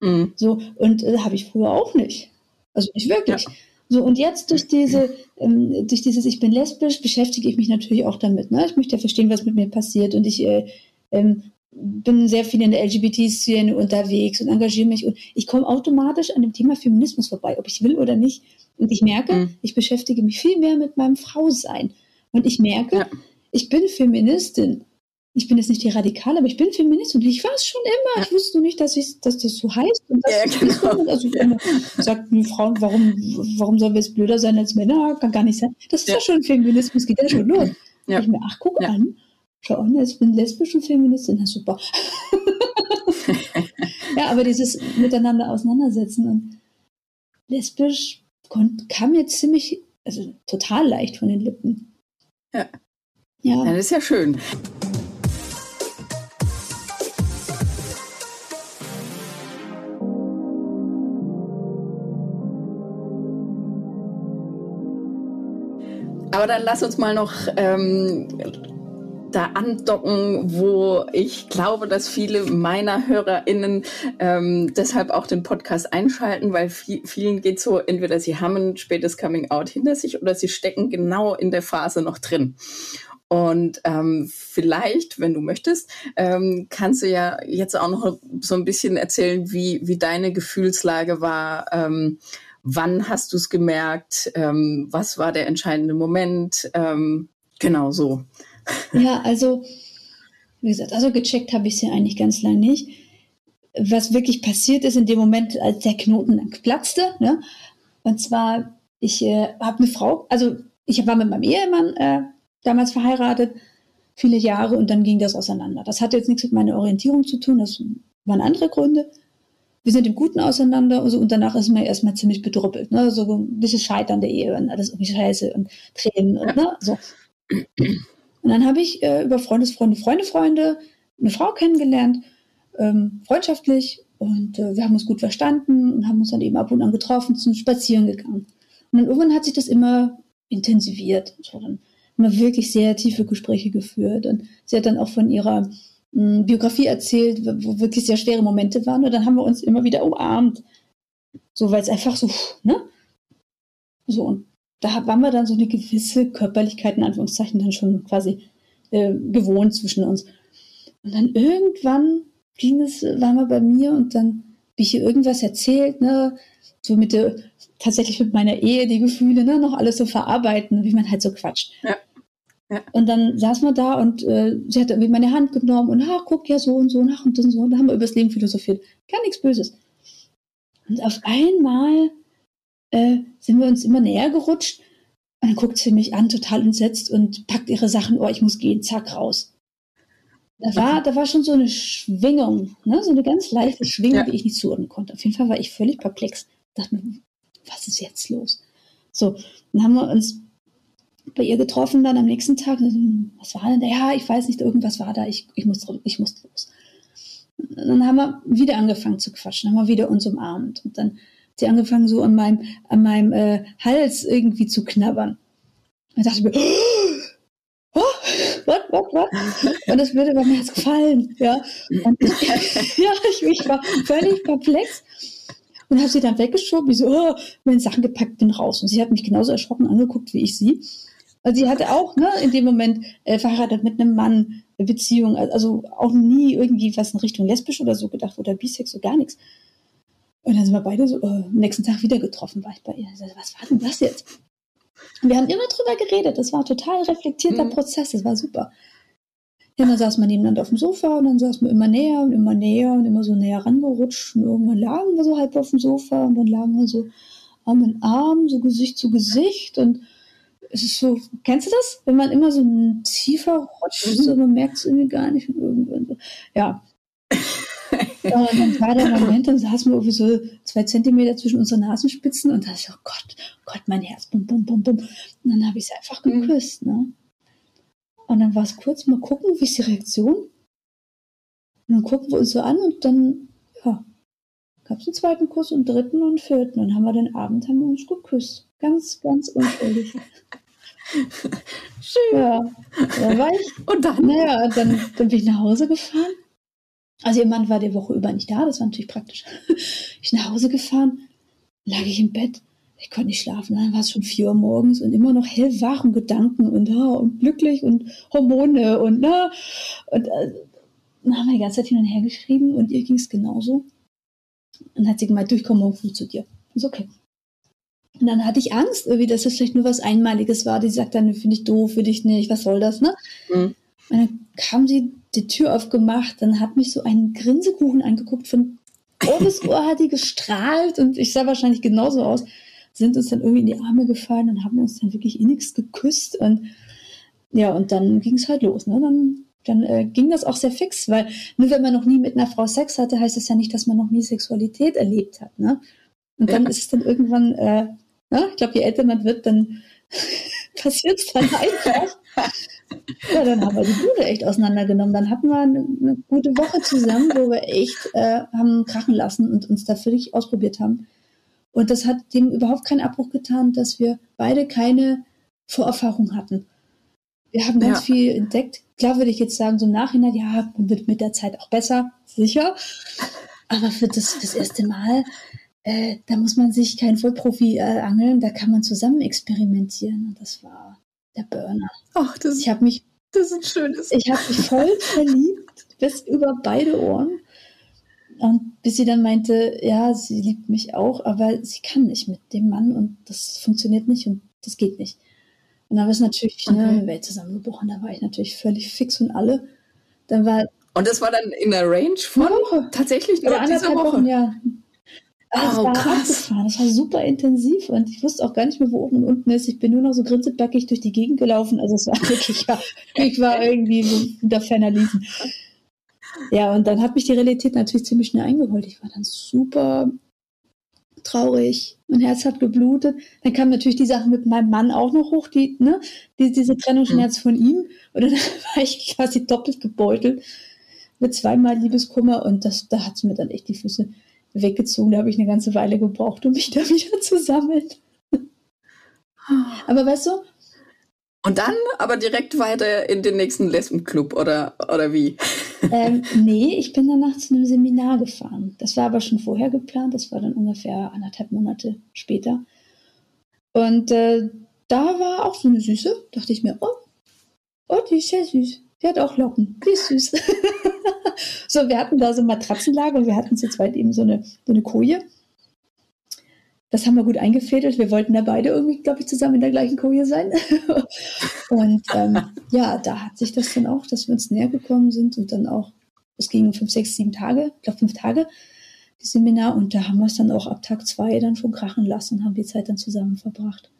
Mhm. So, und äh, habe ich früher auch nicht. Also nicht wirklich. Ja. So, und jetzt durch diese, ähm, durch dieses Ich bin lesbisch, beschäftige ich mich natürlich auch damit. Ne? Ich möchte ja verstehen, was mit mir passiert. Und ich äh, ähm, bin sehr viel in der LGBT-Szene unterwegs und engagiere mich. Und ich komme automatisch an dem Thema Feminismus vorbei, ob ich will oder nicht. Und ich merke, mhm. ich beschäftige mich viel mehr mit meinem Frausein. Und ich merke, ja. Ich bin Feministin ich bin jetzt nicht die Radikale, aber ich bin Feminist und ich war es schon immer. Ja. Ich wusste nur nicht, dass, ich, dass das so heißt. Und das ja, genau. Also ja. sagt mir Frauen, warum, warum sollen wir jetzt blöder sein als Männer? Kann gar nicht sein. Das ist ja, schon Feminismus, geht ja schon los. Ja. Ich mir, ach, guck an. Schau an, jetzt bin lesbisch und Feministin. Na super. ja, aber dieses Miteinander auseinandersetzen und lesbisch kam mir ziemlich, also total leicht von den Lippen. Ja. Ja. Das ist ja schön. Aber dann lass uns mal noch ähm, da andocken, wo ich glaube, dass viele meiner HörerInnen ähm, deshalb auch den Podcast einschalten, weil viel, vielen geht so, entweder sie haben ein spätes Coming Out hinter sich oder sie stecken genau in der Phase noch drin. Und ähm, vielleicht, wenn du möchtest, ähm, kannst du ja jetzt auch noch so ein bisschen erzählen, wie, wie deine Gefühlslage war. Ähm, wann hast du es gemerkt? Ähm, was war der entscheidende Moment? Ähm, genau so. Ja, also, wie gesagt, also gecheckt habe ich sie eigentlich ganz lange nicht. Was wirklich passiert ist in dem Moment, als der Knoten platzte, ne? und zwar, ich äh, habe eine Frau, also ich war mit meinem Ehemann äh, damals verheiratet, viele Jahre, und dann ging das auseinander. Das hatte jetzt nichts mit meiner Orientierung zu tun, das waren andere Gründe. Wir sind im Guten auseinander also, und danach ist man erstmal ziemlich bedrüppelt. Ne? So ein bisschen Scheitern der Ehe und alles irgendwie scheiße und Tränen und ne? so. Und dann habe ich äh, über Freundesfreunde, Freunde, Freunde eine Frau kennengelernt, ähm, freundschaftlich. Und äh, wir haben uns gut verstanden und haben uns dann eben ab und an getroffen, zum Spazieren gegangen. Und dann irgendwann hat sich das immer intensiviert. So, dann haben wir wirklich sehr tiefe Gespräche geführt. Und sie hat dann auch von ihrer mh, hm, Biografie erzählt, wo wirklich sehr schwere Momente waren. Und dann haben wir uns immer wieder umarmt. So, weil es einfach so, ne? So, und da waren wir dann so eine gewisse Körperlichkeit, in Anführungszeichen, dann schon quasi äh, gewohnt zwischen uns. Und dann irgendwann ging es, waren wir bei mir und dann habe ich hier irgendwas erzählt, ne, so mit der, tatsächlich mit meiner Ehe, die Gefühle, ne, noch alles so verarbeiten, wie man halt so quatscht. Ja. Ja. Und dann saß man da und äh, sie hat irgendwie meine Hand genommen und, ach, guck, ja, so und so, nach und und so. Und da haben wir über das Leben philosophiert. Gar nichts Böses. Und auf einmal äh, sind wir uns immer näher gerutscht. Und dann guckt sie mich an, total entsetzt und packt ihre Sachen, oh, ich muss gehen, zack, raus. Da war, da war schon so eine Schwingung, ne? so eine ganz leichte Schwingung, ja. die ich nicht zuordnen konnte. Auf jeden Fall war ich völlig perplex. Dachte mir, was ist jetzt los? So, dann haben wir uns bei ihr getroffen dann am nächsten Tag. Was war denn da? Ja, ich weiß nicht, irgendwas war da. Ich, ich, muss, ich muss los. Und dann haben wir wieder angefangen zu quatschen, haben wir wieder uns umarmt. Und dann sie angefangen, so an meinem, an meinem äh, Hals irgendwie zu knabbern. Und dachte ich mir, oh, what, what, what? Und das würde bei mir jetzt gefallen, ja. Und ich, ja, ich, ich war völlig perplex und habe sie dann weggeschoben, wie so, oh, meine Sachen gepackt, bin raus. Und sie hat mich genauso erschrocken angeguckt wie ich sie. Also sie hatte auch ne, in dem Moment äh, verheiratet mit einem Mann, Beziehung, also auch nie irgendwie was in Richtung lesbisch oder so gedacht oder bisex, so gar nichts. Und dann sind wir beide so, äh, am nächsten Tag wieder getroffen, war ich bei ihr. Sagte, was war denn das jetzt? Und wir haben immer drüber geredet. Das war ein total reflektierter mhm. Prozess. Das war super. Ja, dann saß man nebeneinander auf dem Sofa und dann saß man immer näher und immer näher und immer so näher rangerutscht. Und irgendwann lagen wir so halb auf dem Sofa und dann lagen wir so Arm in Arm, so Gesicht zu Gesicht. Und es ist so, kennst du das? Wenn man immer so tiefer rutscht, mhm. so, man merkt es irgendwie gar nicht. Und irgendwann so, ja, und dann war der Moment, dann saßen wir irgendwie so zwei Zentimeter zwischen unseren Nasenspitzen und da ist so, oh Gott, oh Gott, mein Herz, bum, bum, bum, bum. Und dann habe ich sie einfach mhm. geküsst, ne? Und dann war es kurz, mal gucken, wie ist die Reaktion? Und dann gucken wir uns so an und dann, ja, gab es einen zweiten Kuss und einen dritten und einen vierten. Und dann haben wir den Abend, haben wir uns geküsst. Ganz, ganz unschuldig. Schön. Ja, da war ich. Und dann? Naja, dann, dann bin ich nach Hause gefahren also ihr Mann war die Woche über nicht da, das war natürlich praktisch. Ich nach Hause gefahren, lag ich im Bett, ich konnte nicht schlafen. Dann war es schon vier Uhr morgens und immer noch hellwach und Gedanken und, ja, und glücklich und Hormone und na. Ne? Und äh, dann haben wir die ganze Zeit hin und her geschrieben und ihr ging es genauso. Und dann hat sie gemeint, durchkomm morgen früh zu dir. Ist okay. Und dann hatte ich Angst, irgendwie, dass das vielleicht nur was Einmaliges war. Die sagt dann, finde ich doof, für dich nicht, was soll das, ne? Mhm. Und dann kam sie die Tür aufgemacht, dann hat mich so ein Grinsekuchen angeguckt, von Ohr bis Ohr hat die gestrahlt und ich sah wahrscheinlich genauso aus, sind uns dann irgendwie in die Arme gefallen und haben uns dann wirklich innigst geküsst und ja, und dann ging es halt los, ne? Dann, dann äh, ging das auch sehr fix, weil nur wenn man noch nie mit einer Frau Sex hatte, heißt das ja nicht, dass man noch nie Sexualität erlebt hat, ne? Und dann ja. ist es dann irgendwann, äh, ne? ich glaube, je älter man wird, dann passiert es dann einfach. Ja, dann haben wir die Bude echt auseinandergenommen. Dann hatten wir eine, eine gute Woche zusammen, wo wir echt äh, haben krachen lassen und uns da völlig ausprobiert haben. Und das hat dem überhaupt keinen Abbruch getan, dass wir beide keine Vorerfahrung hatten. Wir haben ganz Ja. viel entdeckt. Klar würde ich jetzt sagen, so im Nachhinein, ja, man wird mit der Zeit auch besser, sicher. Aber für das, das erste Mal, äh, da muss man sich kein Vollprofi äh, angeln, da kann man zusammen experimentieren. Und das war der Burner. Ach, das, Ich habe mich, das ist ein schönes. ich habe mich voll verliebt, bis über beide Ohren. Und bis sie dann meinte, ja, sie liebt mich auch, aber sie kann nicht mit dem Mann und das funktioniert nicht und das geht nicht. Und dann war es natürlich Okay. eine Welt zusammengebrochen. Da war ich natürlich völlig fix und alle. Dann war Und das war dann in der Range von tatsächlich nur oder dieser Woche. Wochen, ja. Es Oh, war krass. abgefahren. War super intensiv und ich wusste auch gar nicht mehr, wo oben und unten ist. Ich bin nur noch so grinsebackig durch die Gegend gelaufen. Also es war wirklich, ja, ich war irgendwie so unter ferner Liefen. Ja, und dann hat mich die Realität natürlich ziemlich schnell eingeholt. Ich war dann super traurig. Mein Herz hat geblutet. Dann kamen natürlich die Sachen mit meinem Mann auch noch hoch, die, ne, die, diese Trennungsschmerz von ihm. Und dann war ich quasi doppelt gebeutelt mit zweimal Liebeskummer und das, da hat es mir dann echt die Füße weggezogen. Da habe ich eine ganze Weile gebraucht, um mich da wieder zu sammeln. Aber weißt du, Und dann aber direkt weiter in den nächsten Lesbenclub oder, oder wie? ähm, nee, ich bin danach zu einem Seminar gefahren. Das war aber schon vorher geplant. Das war dann ungefähr anderthalb Monate später. Und äh, da war auch so eine Süße. Dachte ich mir, oh, oh, die ist ja süß. Die hat auch Locken. Die ist süß. so, wir hatten da so ein Matratzenlager und wir hatten zu zweit eben so eine, so eine Koje. Das haben wir gut eingefädelt. Wir wollten da beide irgendwie, glaube ich, zusammen in der gleichen Koje sein. und ähm, ja, da hat sich das dann auch, dass wir uns näher gekommen sind und dann auch, es ging fünf, sechs, sieben Tage, ich glaube fünf Tage, das Seminar. Und da haben wir es dann auch ab Tag zwei dann schon krachen lassen und haben die Zeit dann zusammen verbracht.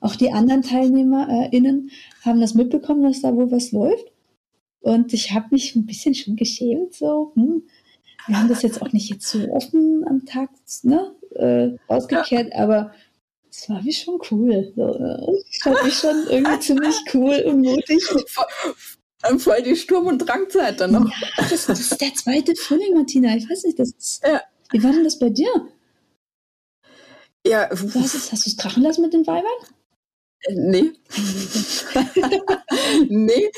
Auch die anderen TeilnehmerInnen haben das mitbekommen, dass da wohl was läuft. Und ich habe mich ein bisschen schon geschämt, so, hm, wir haben das jetzt auch nicht jetzt so offen am Tag ne, äh, ausgekehrt, aber es war wie schon cool. So, ich fand mich schon irgendwie ziemlich cool und mutig. Voll, voll die Sturm- und Drangzeit dann noch. Ja, das, das ist der zweite Frühling, Martina. Ich weiß nicht, das ist, Ja. wie war denn das bei dir? Ja, hast es, hast du es krachen lassen mit den Weibern? Nee. nee,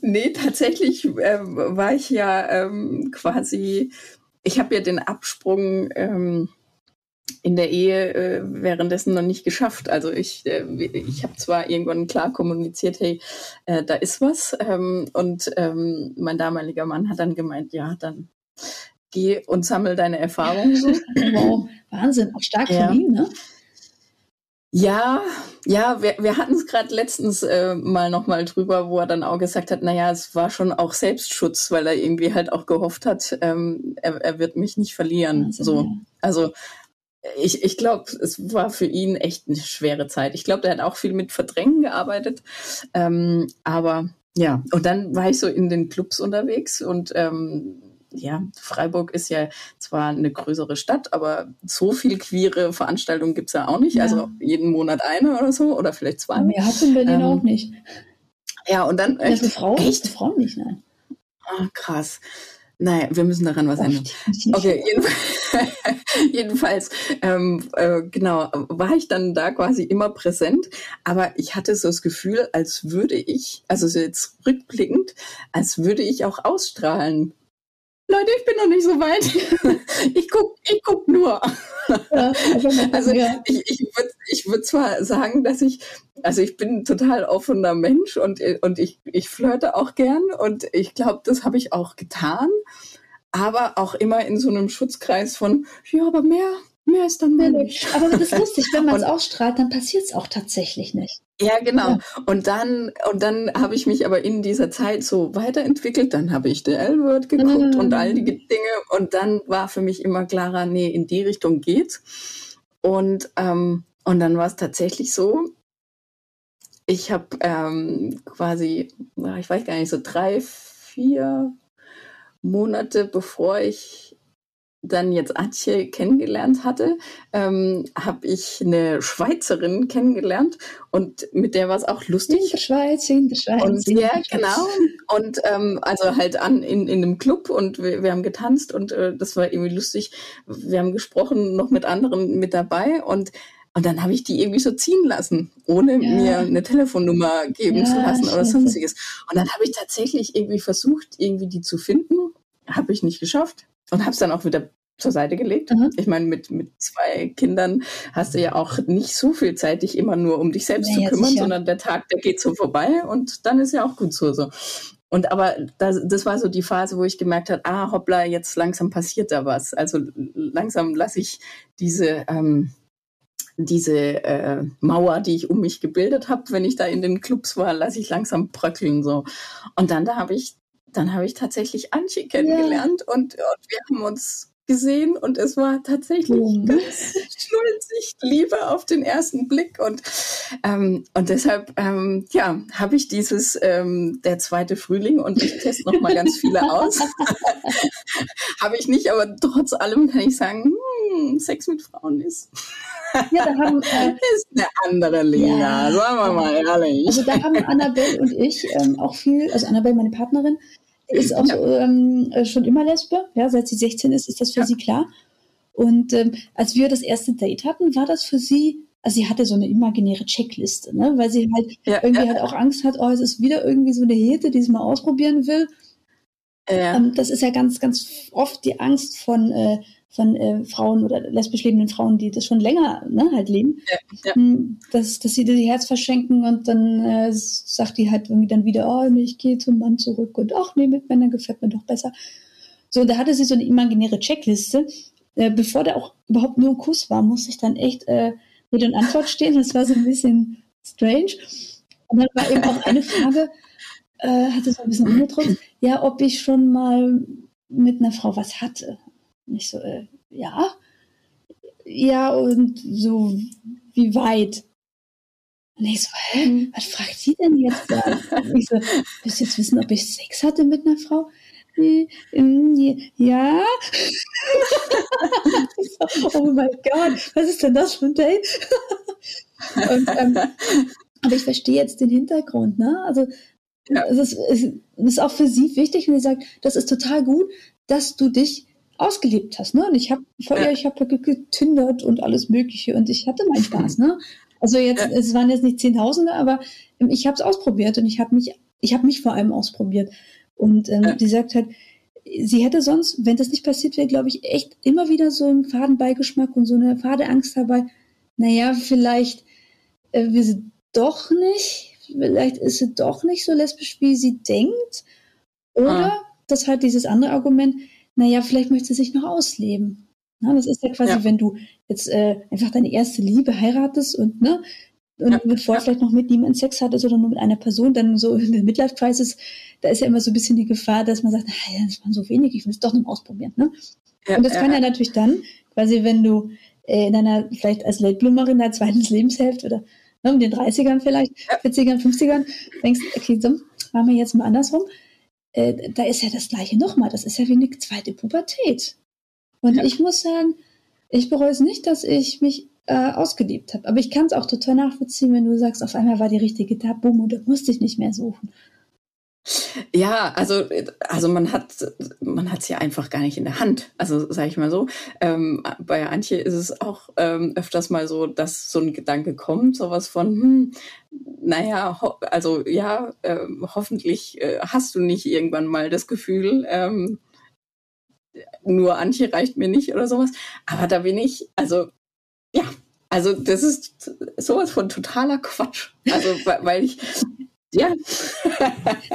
nee, tatsächlich ähm, war ich ja ähm, quasi, ich habe ja den Absprung ähm, in der Ehe äh, währenddessen noch nicht geschafft. Also ich, äh, ich habe zwar irgendwann klar kommuniziert, hey, äh, da ist was. Ähm, und ähm, mein damaliger Mann hat dann gemeint, ja, dann geh und sammel deine Erfahrungen so. Wow, Wahnsinn. Auch stark Ja. von ihm, ne? Ja, ja, wir, wir hatten es gerade letztens äh, mal nochmal drüber, wo er dann auch gesagt hat, naja, es war schon auch Selbstschutz, weil er irgendwie halt auch gehofft hat, ähm, er, er wird mich nicht verlieren. Wahnsinn, so. ja. Also ich, ich glaube, es war für ihn echt eine schwere Zeit. Ich glaube, der hat auch viel mit Verdrängen gearbeitet. Ähm, aber ja, und dann war ich so in den Clubs unterwegs und ähm, ja, Freiburg ist ja zwar eine größere Stadt, aber so viel queere Veranstaltungen gibt's ja auch nicht. Ja. Also jeden Monat eine oder so oder vielleicht zwei. Mehr hat in Berlin Ähm, auch nicht. Ja, und dann Ja, echt, für Frauen, echt? für Frauen nicht, nein. Ah, krass. Naja, wir müssen daran was Oh, ändern. Okay, jedenfalls, jedenfalls ähm, äh, genau, war ich dann da quasi immer präsent, aber ich hatte so das Gefühl, als würde ich, also so jetzt rückblickend, als würde ich auch ausstrahlen. Leute, ich bin noch nicht so weit. Ich guck, ich guck nur. Ja, Also ich, ich würde ich würd zwar sagen, dass ich, also ich bin ein total offener Mensch und, und ich, ich flirte auch gern und ich glaube, das habe ich auch getan, aber auch immer in so einem Schutzkreis von, ja, aber mehr, mehr ist dann nicht. Aber das ist lustig, wenn man es ausstrahlt, dann passiert es auch tatsächlich nicht. Ja, genau. Ja. Und dann, und dann habe ich mich aber in dieser Zeit so weiterentwickelt. Dann habe ich The L-Word geguckt Mhm. und all die Dinge. Und dann war für mich immer klarer, nee, in die Richtung geht's. Und, ähm, und dann war es tatsächlich so, ich habe ähm, quasi, ich weiß gar nicht, so drei, vier Monate bevor ich dann jetzt Antje kennengelernt hatte, ähm, habe ich eine Schweizerin kennengelernt und mit der war es auch In lustig. der Schweiz, in der Schweiz. Und in ja, Schweiz. genau. Und ähm, also halt an in, in einem Club und wir, wir haben getanzt und äh, das war irgendwie lustig. Wir haben gesprochen, noch mit anderen mit dabei und Und dann habe ich die irgendwie so ziehen lassen, ohne ja. mir eine Telefonnummer geben ja, zu lassen oder sonstiges. Und dann habe ich tatsächlich irgendwie versucht, irgendwie die zu finden. Habe ich nicht geschafft und habe es dann auch wieder zur Seite gelegt. Mhm. Ich meine, mit, mit zwei Kindern hast du ja auch nicht so viel Zeit, dich immer nur um dich selbst ja, zu kümmern, sicher. sondern der Tag, der geht so vorbei und dann ist ja auch gut so. so. Und aber das, das war so die Phase, wo ich gemerkt habe, ah, hoppla, jetzt langsam passiert da was. Also langsam lasse ich diese, ähm, diese äh, Mauer, die ich um mich gebildet habe, wenn ich da in den Clubs war, lasse ich langsam bröckeln so. Und dann da habe ich, dann habe ich tatsächlich Antje kennengelernt ja. und, und wir haben uns gesehen und es war tatsächlich oh, ganz schnulzig Liebe auf den ersten Blick und ähm, und deshalb ähm, ja habe ich dieses ähm, der zweite Frühling und ich teste noch mal ganz viele aus habe ich nicht aber trotz allem kann ich sagen hm, Sex mit Frauen ist ja, da haben, äh, ist eine andere Liga, ja, sagen wir mal ehrlich. Also da haben Annabelle und ich ähm, auch viel, also Annabelle, meine Partnerin, ist auch ja. ähm, äh, schon immer Lesbe. Ja, seit sie 16 ist, ist das für ja. sie klar. Und ähm, als wir das erste Date hatten, war das für sie, also sie hatte so eine imaginäre Checkliste, ne? weil sie halt ja, irgendwie halt auch Angst hat, oh, es ist wieder irgendwie so eine Hete, die sie mal ausprobieren will. Ähm, das ist ja ganz, ganz oft die Angst von äh, von äh, Frauen oder lesbisch lebenden Frauen, die das schon länger ne, halt leben, ja, ja. Hm, dass, dass sie das Herz verschenken und dann äh, sagt die halt irgendwie dann wieder, oh nee, ich gehe zum Mann zurück und ach nee, mit Männern gefällt mir doch besser. So, und da hatte sie so eine imaginäre Checkliste. Äh, bevor da auch überhaupt nur ein Kuss war, musste ich dann echt äh, Rede und Antwort stehen. Das war so ein bisschen strange. Und dann war eben auch eine Frage, äh, hatte so ein bisschen umgedrückt, ja, ob ich schon mal mit einer Frau was hatte. Und ich so, äh, ja. Ja, und so, wie weit? Und ich so, hä, mhm. was fragt sie denn jetzt da? Und ich so, willst du jetzt wissen, ob ich Sex hatte mit einer Frau? Ja. so, oh mein Gott, was ist denn das für ein Date? Und, ähm, aber ich verstehe jetzt den Hintergrund, ne? Also ja. es, ist, es ist auch für sie wichtig, und sie sagt, das ist total gut, dass du dich ausgelebt hast, ne? Und ich habe vorher, ja. ich habe getindert und alles Mögliche und ich hatte meinen Spaß, ne? Also jetzt, ja. es waren jetzt nicht Zehntausende, aber ich habe es ausprobiert und ich habe mich, ich habe mich vor allem ausprobiert. Und ähm, ja. die sagt halt, sie hätte sonst, wenn das nicht passiert wäre, glaube ich, echt immer wieder so einen Fadenbeigeschmack und so eine fade Angst dabei. Naja, vielleicht äh, wir sie doch nicht, vielleicht ist sie doch nicht so lesbisch, wie sie denkt. Oder ah. das halt dieses andere Argument, naja, vielleicht möchte sie sich noch ausleben. Na, das ist ja quasi, ja. wenn du jetzt äh, einfach deine erste Liebe heiratest und ne, und ja. bevor ja. vielleicht noch mit niemandem Sex hattest oder nur mit einer Person, dann so in der Midlife Crisis, da ist ja immer so ein bisschen die Gefahr, dass man sagt, naja, das waren so wenig, ich will es doch noch ausprobieren. Ne? Ja, und das kann ja natürlich dann, quasi, wenn du äh, in einer, vielleicht als Late Bloomerin der zweiten Lebenshälfte oder ne, um den 30ern vielleicht, 40ern, 50ern, denkst, okay, so, machen wir jetzt mal andersrum äh, da ist ja das Gleiche nochmal. Das ist ja wie eine zweite Pubertät. Und ja. ich muss sagen, ich bereue es nicht, dass ich mich äh, ausgeliebt habe. Aber ich kann es auch total nachvollziehen, wenn du sagst, auf einmal war die richtige da, bumm, und da musste ich nicht mehr suchen. Ja, also, also man hat man hat es ja einfach gar nicht in der Hand. Also sage ich mal so. Ähm, bei Antje ist es auch ähm, öfters mal so, dass so ein Gedanke kommt, sowas von, hm, naja, also ja, äh, hoffentlich äh, hast du nicht irgendwann mal das Gefühl, ähm, nur Antje reicht mir nicht oder sowas. Aber da bin ich, also ja, also das ist sowas von totaler Quatsch. Also weil ich ja.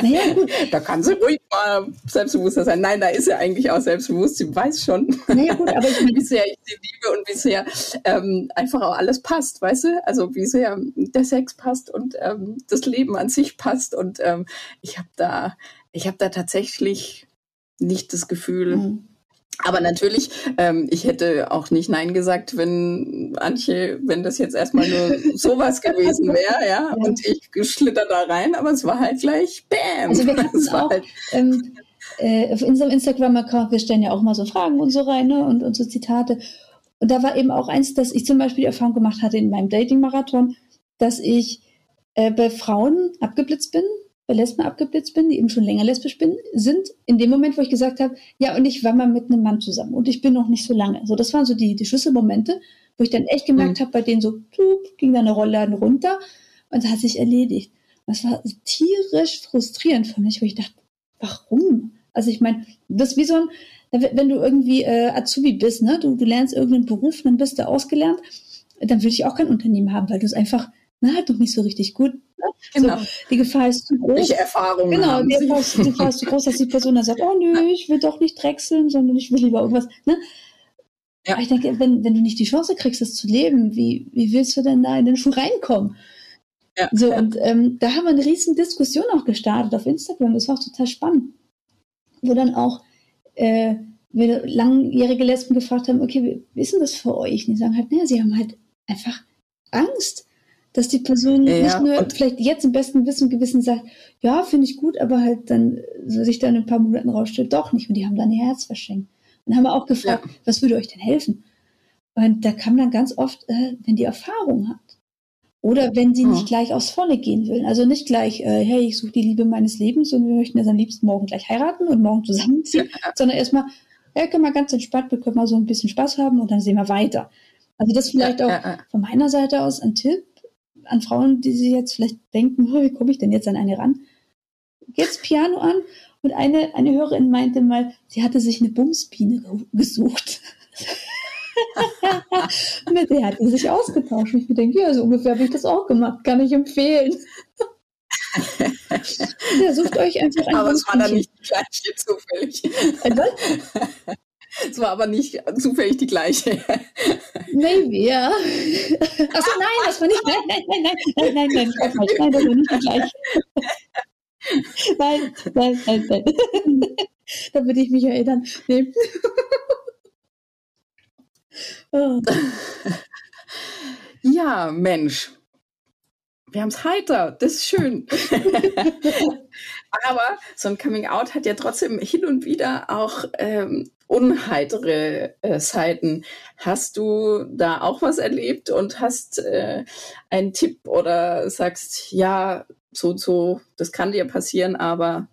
Naja, gut. Da kann sie ruhig mal selbstbewusster sein. Nein, da ist sie eigentlich auch selbstbewusst. Sie weiß schon, naja, gut, aber ich wie sehr ich sie liebe und wie sehr ähm, einfach auch alles passt, weißt du? Also wie sehr der Sex passt und ähm, das Leben an sich passt. Und ähm, ich habe da, ich habe da tatsächlich nicht das Gefühl, mhm. Aber natürlich, ähm, ich hätte auch nicht Nein gesagt, wenn Antje, wenn das jetzt erstmal nur sowas gewesen wäre, ja, und ich schlitter da rein, aber es war halt gleich Bam. Also wir hatten auch halt ähm, äh, auf unserem Instagram-Account, wir stellen ja auch mal so Fragen und so rein ne, und, und so Zitate. Und da war eben auch eins, dass ich zum Beispiel die Erfahrung gemacht hatte in meinem Dating-Marathon, dass ich äh, bei Frauen abgeblitzt bin, bei Lesben abgeblitzt bin, die eben schon länger lesbisch bin, sind in dem Moment, wo ich gesagt habe, ja, und ich war mal mit einem Mann zusammen und ich bin noch nicht so lange. So, das waren so die, die Schlüsselmomente, wo ich dann echt gemerkt mhm. habe, bei denen so, tup, ging dann eine Rollladen runter und hat sich erledigt. Das war tierisch frustrierend für mich, wo ich dachte, warum? Also ich meine, das ist wie so ein, wenn du irgendwie äh, Azubi bist, ne, du, du lernst irgendeinen Beruf, dann bist du ausgelernt, dann würde ich auch kein Unternehmen haben, weil du es einfach, na, halt doch nicht so richtig gut. Ne? Genau. So, die Gefahr ist zu groß. Welche Erfahrungen Genau, die Gefahr, ist, die Gefahr ist zu groß, dass die Person dann sagt, oh nö, ich will doch nicht drechseln, sondern ich will lieber irgendwas, ne? Ja. Aber ich denke, wenn, wenn du nicht die Chance kriegst, das zu leben, wie, wie willst du denn da in den Schuh reinkommen? Ja, so, ja. und ähm, da haben wir eine riesen Diskussion auch gestartet auf Instagram. Das war auch total spannend. Wo dann auch äh, wir langjährige Lesben gefragt haben, okay, wie ist denn das für euch? Und die sagen halt, naja, sie haben halt einfach Angst, dass die Person ja, nicht nur vielleicht jetzt im besten Wissen und Gewissen sagt, ja, finde ich gut, aber halt dann so sich dann in ein paar Monaten rausstellt, doch nicht. Und die haben dann ihr Herz verschenkt. Und haben wir auch gefragt, ja. was würde euch denn helfen? Und da kam dann ganz oft, äh, wenn die Erfahrung hat. Oder wenn sie nicht gleich aufs Vorne gehen will. Also nicht gleich, äh, hey, ich suche die Liebe meines Lebens und wir möchten jetzt am liebsten morgen gleich heiraten und morgen zusammenziehen, sondern erstmal, ja, können wir ganz entspannt, wir können mal so ein bisschen Spaß haben und dann sehen wir weiter. Also das vielleicht auch von meiner Seite aus ein Tipp an Frauen, die sich jetzt vielleicht denken, oh, wie komme ich denn jetzt an eine ran? Geht's Piano an und eine, eine Hörerin meinte mal, sie hatte sich eine Bumsbiene gesucht. Mit der hat die sich ausgetauscht. Ich denke, ja, so ungefähr habe ich das auch gemacht. Kann ich empfehlen. ja, sucht euch einfach ein Aber es war dann nicht die gleiche zufällig. Es war aber nicht zufällig die gleiche. Maybe, ja. Achso, nein, das war nicht. Nein, nein, nein, nein, nein, nein, nein, nein, nein, das war nicht die gleiche. Nein, nein, nein, nein. Da würde ich mich erinnern. Nee. ja, Mensch. Wir haben es heiter, das ist schön. Aber so ein Coming Out hat ja trotzdem hin und wieder auch ähm, unheitere äh, Seiten. Hast du da auch was erlebt und hast äh, einen Tipp oder sagst, ja, so und so, das kann dir passieren, aber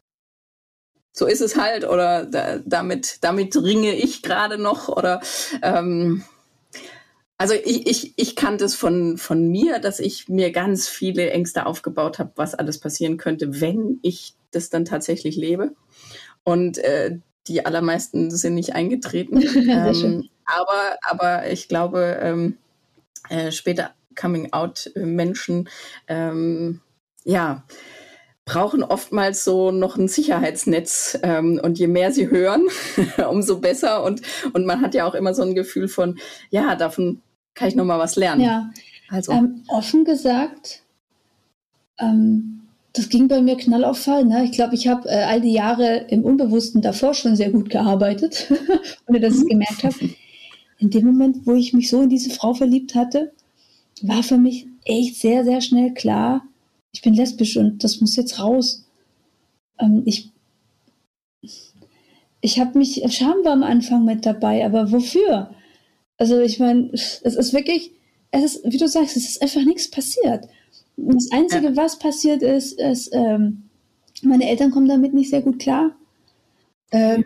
so ist es halt oder da, damit, damit ringe ich gerade noch oder ähm, also ich, ich, ich kannte es von, von mir, dass ich mir ganz viele Ängste aufgebaut habe, was alles passieren könnte, wenn ich das dann tatsächlich lebe. Und äh, die allermeisten sind nicht eingetreten. ähm, aber, aber ich glaube, ähm, äh, später Coming-out-Menschen, ähm, ja, brauchen oftmals so noch ein Sicherheitsnetz. Ähm, und je mehr sie hören, umso besser. Und, und man hat ja auch immer so ein Gefühl von, ja, davon kann ich noch mal was lernen. Ja, also. Ähm, offen gesagt, ähm, das ging bei mir knallauffall. Ne? Ich glaube, ich habe äh, all die Jahre im Unbewussten davor schon sehr gut gearbeitet, ohne dass ich es gemerkt habe. In dem Moment, wo ich mich so in diese Frau verliebt hatte, war für mich echt sehr, sehr schnell klar, ich bin lesbisch und das muss jetzt raus. Ähm, ich ich habe mich, Scham war am Anfang mit dabei, aber wofür? Also ich meine, es ist wirklich, es ist, wie du sagst, es ist einfach nichts passiert. Das Einzige, ja. was passiert ist, ist, ähm, meine Eltern kommen damit nicht sehr gut klar. Ähm,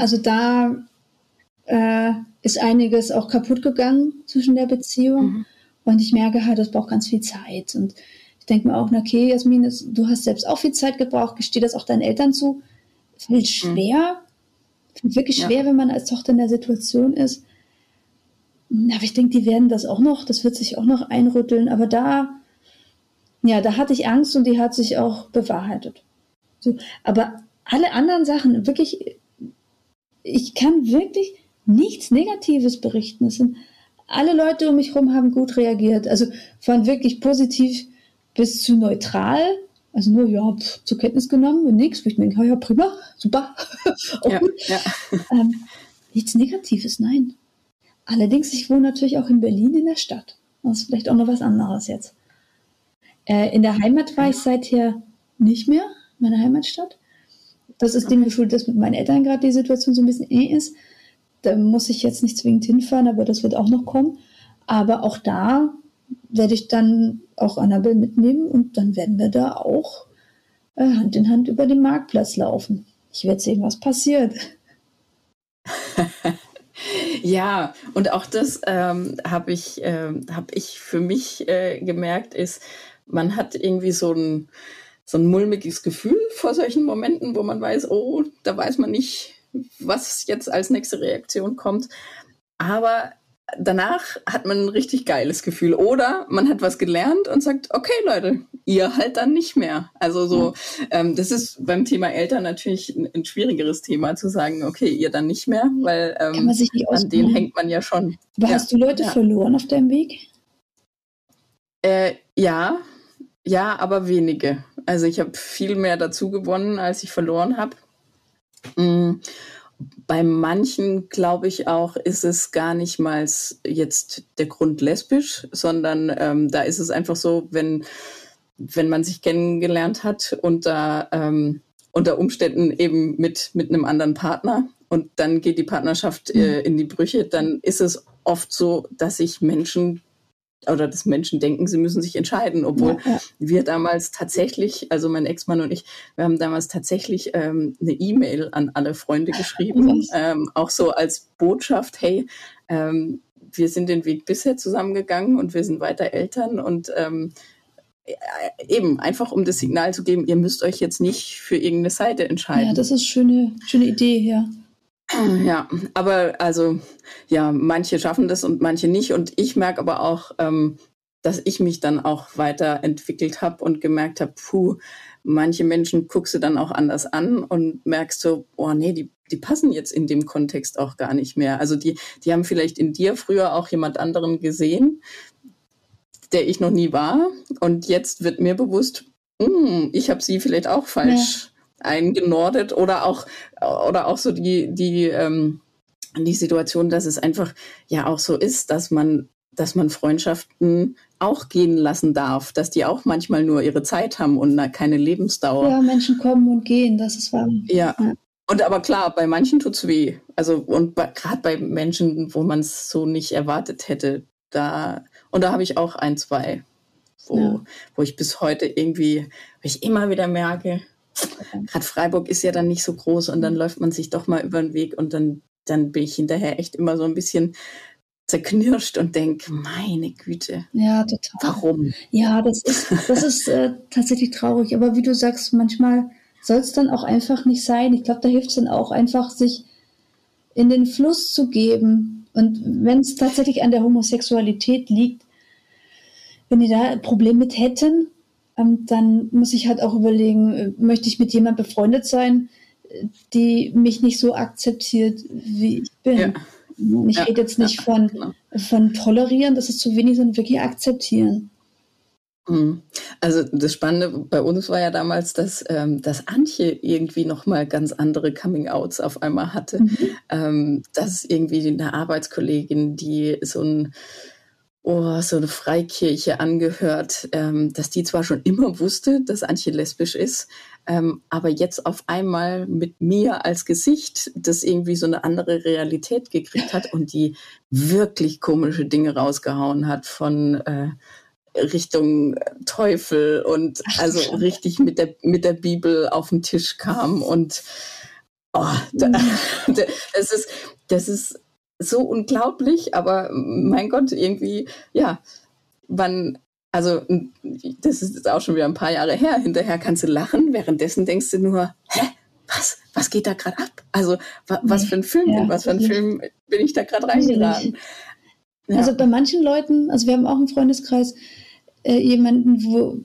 also da äh, ist einiges auch kaputt gegangen zwischen der Beziehung. Mhm. Und ich merke halt, das braucht ganz viel Zeit. Und denke mir auch, na okay, Jasmin, das, du hast selbst auch viel Zeit gebraucht, gesteh das auch deinen Eltern zu. Fällt mhm. schwer, fällt wirklich schwer, ja. wenn man als Tochter in der Situation ist. Aber ich denke, die werden das auch noch, das wird sich auch noch einrütteln. Aber da, ja, da hatte ich Angst und die hat sich auch bewahrheitet. So, aber alle anderen Sachen, wirklich, ich kann wirklich nichts Negatives berichten. Es sind, alle Leute um mich herum haben gut reagiert. Also von wirklich positiv bis zu neutral. Also nur, ja, pf, zur Kenntnis genommen und nichts. Wo ich denke, ja, prima, super. auch ja, gut. Ja. Ähm, nichts Negatives, nein. Allerdings, ich wohne natürlich auch in Berlin in der Stadt. Das ist vielleicht auch noch was anderes jetzt. Äh, in der Heimat war ich seither nicht mehr, meine Heimatstadt. Das ist dem geschuldet, dass mit meinen Eltern gerade die Situation so ein bisschen eh ist. Da muss ich jetzt nicht zwingend hinfahren, aber das wird auch noch kommen. Aber auch da werde ich dann auch Annabelle mitnehmen und dann werden wir da auch äh, Hand in Hand über den Marktplatz laufen. Ich werde sehen, was passiert. Ja, und auch das ähm, habe ich, äh, hab ich für mich äh, gemerkt, ist, man hat irgendwie so ein, so ein mulmiges Gefühl vor solchen Momenten, wo man weiß, oh, da weiß man nicht, was jetzt als nächste Reaktion kommt. Aber danach hat man ein richtig geiles Gefühl. Oder man hat was gelernt und sagt, okay Leute, ihr halt dann nicht mehr. Also so, ähm, das ist beim Thema Eltern natürlich ein, ein, schwierigeres Thema zu sagen, okay, ihr dann nicht mehr, weil ähm, an denen hängt man ja schon. Aber ja. hast du Leute ja. verloren auf deinem Weg? Äh, ja, ja, aber wenige. Also ich habe viel mehr dazu gewonnen, als ich verloren habe. Mm bei manchen, glaube ich auch, ist es gar nicht mal jetzt der Grund lesbisch, sondern ähm, da ist es einfach so, wenn, wenn man sich kennengelernt hat unter, ähm, unter Umständen eben mit, mit einem anderen Partner und dann geht die Partnerschaft äh, mhm. in die Brüche, dann ist es oft so, dass sich Menschen oder dass Menschen denken, sie müssen sich entscheiden, obwohl ja, ja. wir damals tatsächlich, also mein Ex-Mann und ich, wir haben damals tatsächlich ähm, eine E-Mail an alle Freunde geschrieben, ähm, auch so als Botschaft, hey, ähm, wir sind den Weg bisher zusammengegangen und wir sind weiter Eltern und ähm, äh, eben einfach um das Signal zu geben, ihr müsst euch jetzt nicht für irgendeine Seite entscheiden. Ja, das ist schöne schöne Idee, ja. Ja, aber also ja, manche schaffen das und manche nicht. Und ich merke aber auch, ähm, dass ich mich dann auch weiterentwickelt habe und gemerkt habe, puh, manche Menschen guckst du dann auch anders an und merkst so, oh nee, die, die passen jetzt in dem Kontext auch gar nicht mehr. Also die, die haben vielleicht in dir früher auch jemand anderen gesehen, der ich noch nie war. Und jetzt wird mir bewusst, mh, hm, ich habe sie vielleicht auch falsch. Ja eingenordet oder auch oder auch so die die ähm, die Situation, dass es einfach ja auch so ist, dass man dass man Freundschaften auch gehen lassen darf, dass die auch manchmal nur ihre Zeit haben und keine Lebensdauer. Ja, Menschen kommen und gehen, das ist wahr. Ja. ja. Und aber klar, bei manchen tut's weh. Also und gerade bei Menschen, wo man es so nicht erwartet hätte, da und da habe ich auch ein, zwei, wo, ja. wo ich bis heute irgendwie, wo ich immer wieder merke, Gerade Freiburg ist ja dann nicht so groß und dann mhm. läuft man sich doch mal über den Weg und dann, dann bin ich hinterher echt immer so ein bisschen zerknirscht und denke, meine Güte. Ja, total. Warum? Ja, das ist, das ist äh, tatsächlich traurig. Aber wie du sagst, manchmal soll es dann auch einfach nicht sein. Ich glaube, da hilft es dann auch einfach, sich in den Fluss zu geben. Und wenn es tatsächlich an der Homosexualität liegt, wenn die da ein Problem mit hätten, dann muss ich halt auch überlegen, äh, möchte ich mit jemand befreundet sein, die mich nicht so akzeptiert, wie ich bin. Ja. Ich ja, rede jetzt nicht ja, von, genau. von tolerieren, das ist zu wenig, sondern wirklich akzeptieren. Mhm. Also das Spannende bei uns war ja damals, dass, ähm, dass Antje irgendwie nochmal ganz andere Coming-outs auf einmal hatte. Mhm. Ähm, dass irgendwie eine Arbeitskollegin, die so ein oh, so eine Freikirche angehört, ähm, dass die zwar schon immer wusste, dass Antje lesbisch ist, ähm, aber jetzt auf einmal mit mir als Gesicht das irgendwie so eine andere Realität gekriegt hat und die wirklich komische Dinge rausgehauen hat von äh, Richtung Teufel und also richtig mit der, mit der Bibel auf den Tisch kam und oh, da, mhm. das ist, das ist so unglaublich, aber mein Gott, irgendwie, ja, wann, also das ist jetzt auch schon wieder ein paar Jahre her, hinterher kannst du lachen, währenddessen denkst du nur, hä, was, was geht da gerade ab? Also wa, was für ein Film, ja, was für ein Film bin ich da gerade reingeraten? Ja. Also bei manchen Leuten, also wir haben auch im Freundeskreis äh, jemanden, wo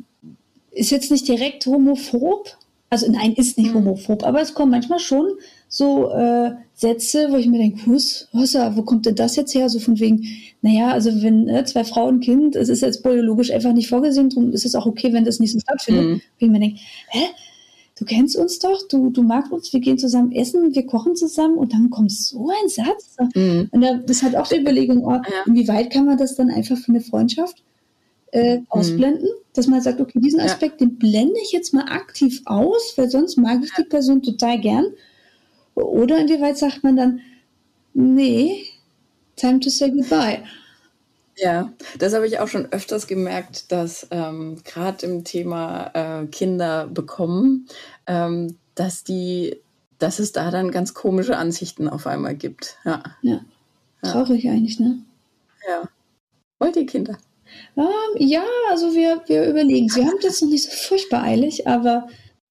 ist jetzt nicht direkt homophob, also nein, ist nicht mhm. homophob, aber es kommt manchmal schon so äh, Sätze, wo ich mir denke, was, was, wo kommt denn das jetzt her? So von wegen, naja, also wenn äh, zwei Frauen, Kind, es ist jetzt biologisch einfach nicht vorgesehen, darum ist es auch okay, wenn das nicht so stattfindet. Mhm. Wo ich mir denke, hä? Du kennst uns doch, du, du magst uns, wir gehen zusammen essen, wir kochen zusammen und dann kommt so ein Satz. Mhm. Und da ist halt auch die Überlegung, oh, ja. inwieweit kann man das dann einfach für eine Freundschaft äh, mhm. ausblenden, dass man sagt, okay, diesen Aspekt, ja. den blende ich jetzt mal aktiv aus, weil sonst mag ich die Person total gern oder inwieweit sagt man dann, nee, time to say goodbye? Ja, das habe ich auch schon öfters gemerkt, dass ähm, gerade im Thema äh, Kinder bekommen, ähm, dass die, dass es da dann ganz komische Ansichten auf einmal gibt. Ja. ja. Traurig eigentlich, ne? Ja. Wollt ihr Kinder? Um, ähm, ja, also wir, wir überlegen Wir haben das noch nicht so furchtbar eilig, aber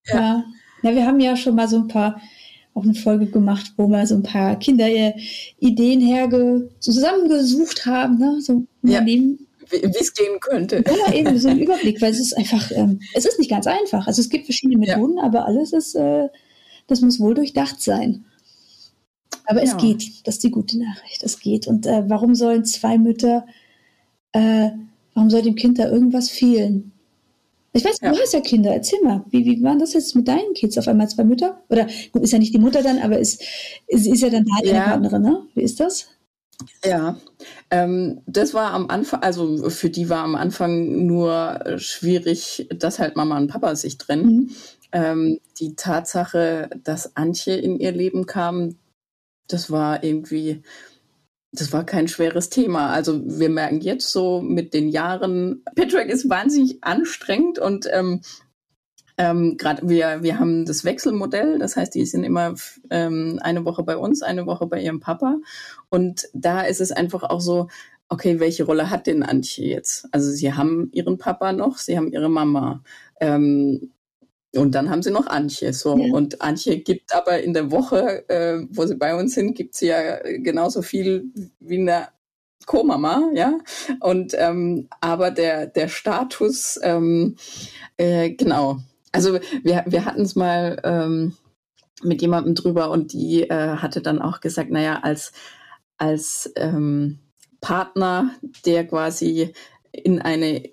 ja. ja. ja, wir haben ja schon mal so ein paar, auch eine Folge gemacht, wo wir so ein paar Kinderideen herge zusammengesucht haben, ne? So ja. Leben. Wie es gehen könnte. Ja, eben so ein Überblick, weil es ist einfach, ähm, es ist nicht ganz einfach. Also es gibt verschiedene Methoden, ja. aber alles ist, äh, das muss wohl durchdacht sein. Aber ja. es geht, das ist die gute Nachricht. Es geht. Und äh, warum sollen zwei Mütter, äh, warum soll dem Kind da irgendwas fehlen? Ich weiß, ja. du hast ja Kinder, erzähl mal, wie, wie waren das jetzt mit deinen Kids? Auf einmal zwei Mütter? Oder gut, ist ja nicht die Mutter dann, aber ist, ist, ist ja dann da deine ja. Partnerin, ne? Wie ist das? Ja, ähm, das war am Anfang, also für die war am Anfang nur schwierig, dass halt Mama und Papa sich trennen. Mhm. Ähm, die Tatsache, dass Antje in ihr Leben kam, das war irgendwie, das war kein schweres Thema. Also wir merken jetzt so mit den Jahren, Pitchwork ist wahnsinnig anstrengend und ähm, ähm, gerade wir, wir haben das Wechselmodell, das heißt, die sind immer ähm, eine Woche bei uns, eine Woche bei ihrem Papa. Und da ist es einfach auch so, okay, welche Rolle hat denn Antje jetzt? Also sie haben ihren Papa noch, sie haben ihre Mama. Ähm, und dann haben sie noch Antje. So. Ja. Und Antje gibt aber in der Woche, äh, wo sie bei uns sind, gibt sie ja genauso viel wie eine Co-Mama, ja. Und ähm, aber der, der Status, ähm, äh, genau. Also wir, wir hatten es mal ähm, mit jemandem drüber und die äh, hatte dann auch gesagt, naja, als, als ähm, Partner, der quasi in eine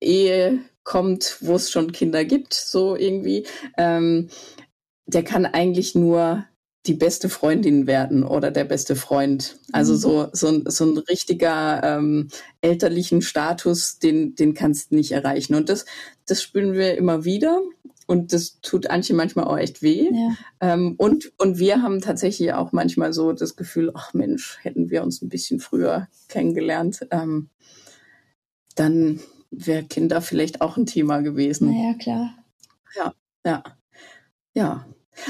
Ehe kommt, wo es schon Kinder gibt, so irgendwie, ähm, der kann eigentlich nur die beste Freundin werden oder der beste Freund. Also mhm. so, so, ein, so ein richtiger ähm, elterlichen Status, den, den kannst du nicht erreichen. Und das, das spüren wir immer wieder. Und das tut Antje manchmal auch echt weh. Ja. Ähm, und, und wir haben tatsächlich auch manchmal so das Gefühl, ach Mensch, hätten wir uns ein bisschen früher kennengelernt, ähm, dann wäre Kinder vielleicht auch ein Thema gewesen. Naja, klar. Ja, ja, ja.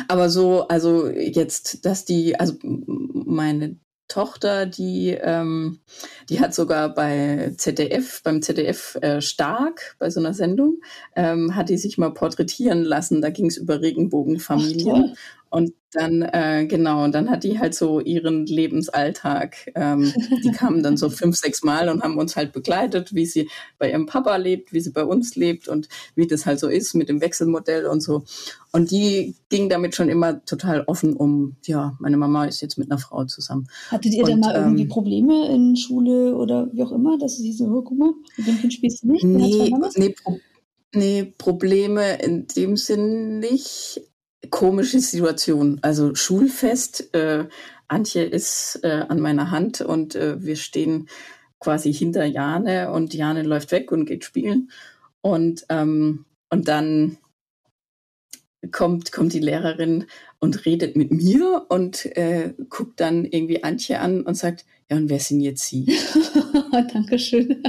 Aber so, also jetzt, dass die, also meine Tochter, die, ähm, die hat sogar bei ZDF, beim ZDF äh, Stark, bei so einer Sendung, ähm, hat die sich mal porträtieren lassen. Da ging es über Regenbogenfamilien. Ach, und dann, äh, genau, und dann hat die halt so ihren Lebensalltag. Ähm, die kamen dann so fünf, sechs Mal und haben uns halt begleitet, wie sie bei ihrem Papa lebt, wie sie bei uns lebt und wie das halt so ist mit dem Wechselmodell und so. Und die ging damit schon immer total offen um, ja, meine Mama ist jetzt mit einer Frau zusammen. Hattet ihr und, dann mal ähm, irgendwie Probleme in Schule oder wie auch immer, dass sie so, oh, guck mal, mit dem Kind spielst du nicht? Nee, nee, nee, Probleme in dem Sinn nicht komische Situation. Also Schulfest, äh, Antje ist äh, an meiner Hand und äh, wir stehen quasi hinter Jane und Jane läuft weg und geht spielen. Und, ähm, und dann kommt, kommt die Lehrerin und redet mit mir und äh, guckt dann irgendwie Antje an und sagt, ja, und wer sind jetzt Sie? Dankeschön.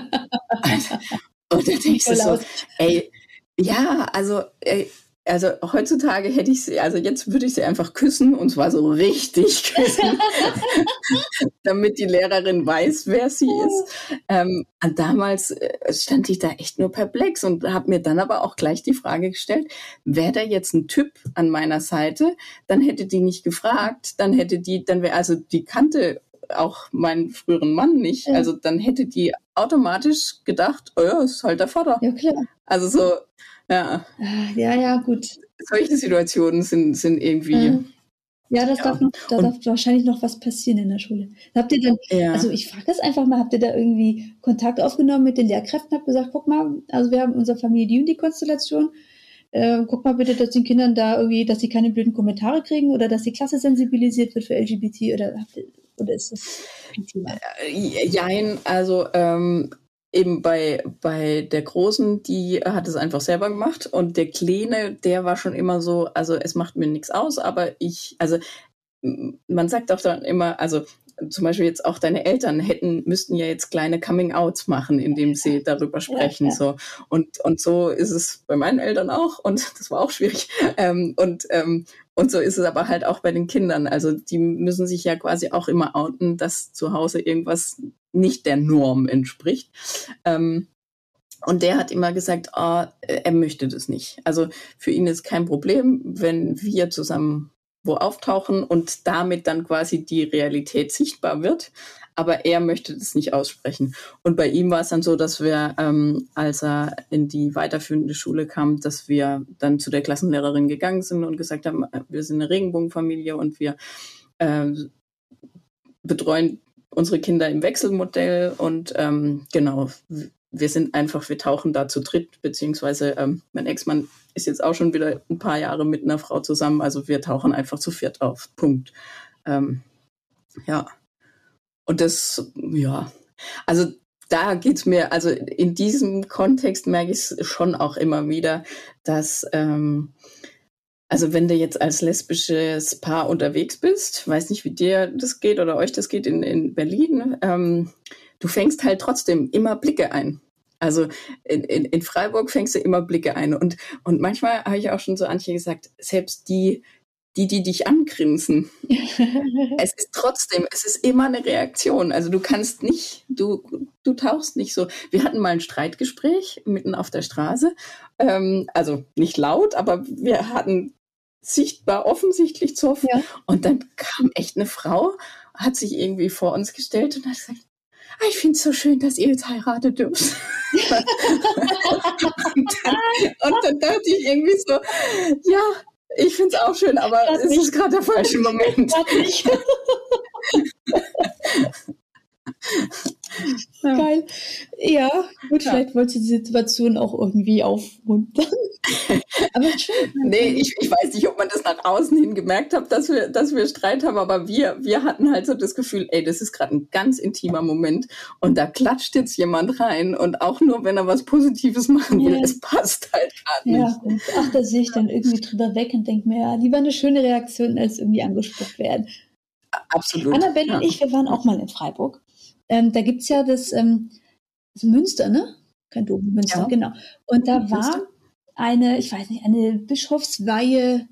und dann denkst du so, ey, ja, also ey, also heutzutage hätte ich sie, also jetzt würde ich sie einfach küssen und zwar so richtig küssen, damit die Lehrerin weiß, wer sie ist. Ähm, damals äh, stand ich da echt nur perplex und habe mir dann aber auch gleich die Frage gestellt, wäre da jetzt ein Typ an meiner Seite, dann hätte die nicht gefragt, dann hätte die, dann wäre also die kannte auch meinen früheren Mann nicht, also dann hätte die automatisch gedacht, oh ja, ist halt der Vater. Ja klar. Also so ja. Ah, ja, ja, gut. Solche Situationen sind, sind irgendwie. Mhm. Ja, das ja. darf noch, da darf wahrscheinlich noch was passieren in der Schule. Habt ihr dann, ja. also ich frage das einfach mal, habt ihr da irgendwie Kontakt aufgenommen mit den Lehrkräften, habt gesagt, guck mal, also wir haben unsere Familie die und die Konstellation, äh, guck mal bitte, dass den Kindern da irgendwie, dass sie keine blöden Kommentare kriegen oder dass die Klasse sensibilisiert wird für LGBT oder, oder ist das ein Thema? Äh, jein, also ähm, eben bei, bei der Großen, die hat es einfach selber gemacht und der Kleine, der war schon immer so, also es macht mir nichts aus, aber ich, also man sagt auch dann immer, also zum Beispiel jetzt auch deine Eltern hätten, müssten ja jetzt kleine Coming-outs machen, indem sie darüber sprechen. So. Und, und so ist es bei meinen Eltern auch und das war auch schwierig. Ähm, und, ähm, und so ist es aber halt auch bei den Kindern. Also die müssen sich ja quasi auch immer outen, dass zu Hause irgendwas nicht der Norm entspricht. Ähm, und der hat immer gesagt, oh, er möchte das nicht. Also für ihn ist kein Problem, wenn wir zusammen wo auftauchen und damit dann quasi die Realität sichtbar wird. Aber er möchte das nicht aussprechen. Und bei ihm war es dann so, dass wir, ähm, als er in die weiterführende Schule kam, dass wir dann zu der Klassenlehrerin gegangen sind und gesagt haben, wir sind eine Regenbogenfamilie und wir äh, betreuen unsere Kinder im Wechselmodell und ähm, genau, wir sind einfach, wir tauchen da zu dritt, beziehungsweise ähm, mein Ex-Mann ist jetzt auch schon wieder ein paar Jahre mit einer Frau zusammen, also wir tauchen einfach zu viert auf. Punkt. Ähm, ja. Und das, ja, also da geht's mir, also in diesem Kontext merke ich es schon auch immer wieder, dass ähm, also wenn du jetzt als lesbisches Paar unterwegs bist, weiß nicht, wie dir das geht oder euch das geht in, in Berlin, ähm, du fängst halt trotzdem immer Blicke ein. Also in, in, in Freiburg fängst du immer Blicke ein. Und, und manchmal habe ich auch schon so Antje gesagt, selbst die, die, die dich angrinsen, es ist trotzdem, es ist immer eine Reaktion. Also du kannst nicht, du, du tauchst nicht so. Wir hatten mal ein Streitgespräch mitten auf der Straße. Ähm, also nicht laut, aber wir hatten sichtbar, offensichtlich Zoff. Ja. Und dann kam echt eine Frau, hat sich irgendwie vor uns gestellt und hat gesagt, ah, ich finde es so schön, dass ihr jetzt heiratet dürft. und, dann, und, dann, dachte ich irgendwie so, ja, ich finde es auch schön, aber es ist gerade der falsche Moment. Geil. Ja, gut, ja. vielleicht wollte die Situation auch irgendwie aufmuntern. aber schön. Nee, ich, ich weiß nicht, ob man das nach außen hin gemerkt hat, dass wir, dass wir Streit haben, aber wir, wir hatten halt so das Gefühl, ey, das ist gerade ein ganz intimer Moment und da klatscht jetzt jemand rein und auch nur, wenn er was Positives machen will, ja. es passt halt gerade nicht. Ja, und ach, da sehe ich dann irgendwie drüber weg und denke mir, ja, lieber eine schöne Reaktion, als irgendwie angespuckt werden. Absolut. Annabelle ja. und ich, wir waren auch mal in Freiburg. Ähm, da gibt es ja das, ähm, das Münster, ne? Kein Dom, Münster, ja. genau. Und da war eine, ich weiß nicht, eine Bischofsweihe,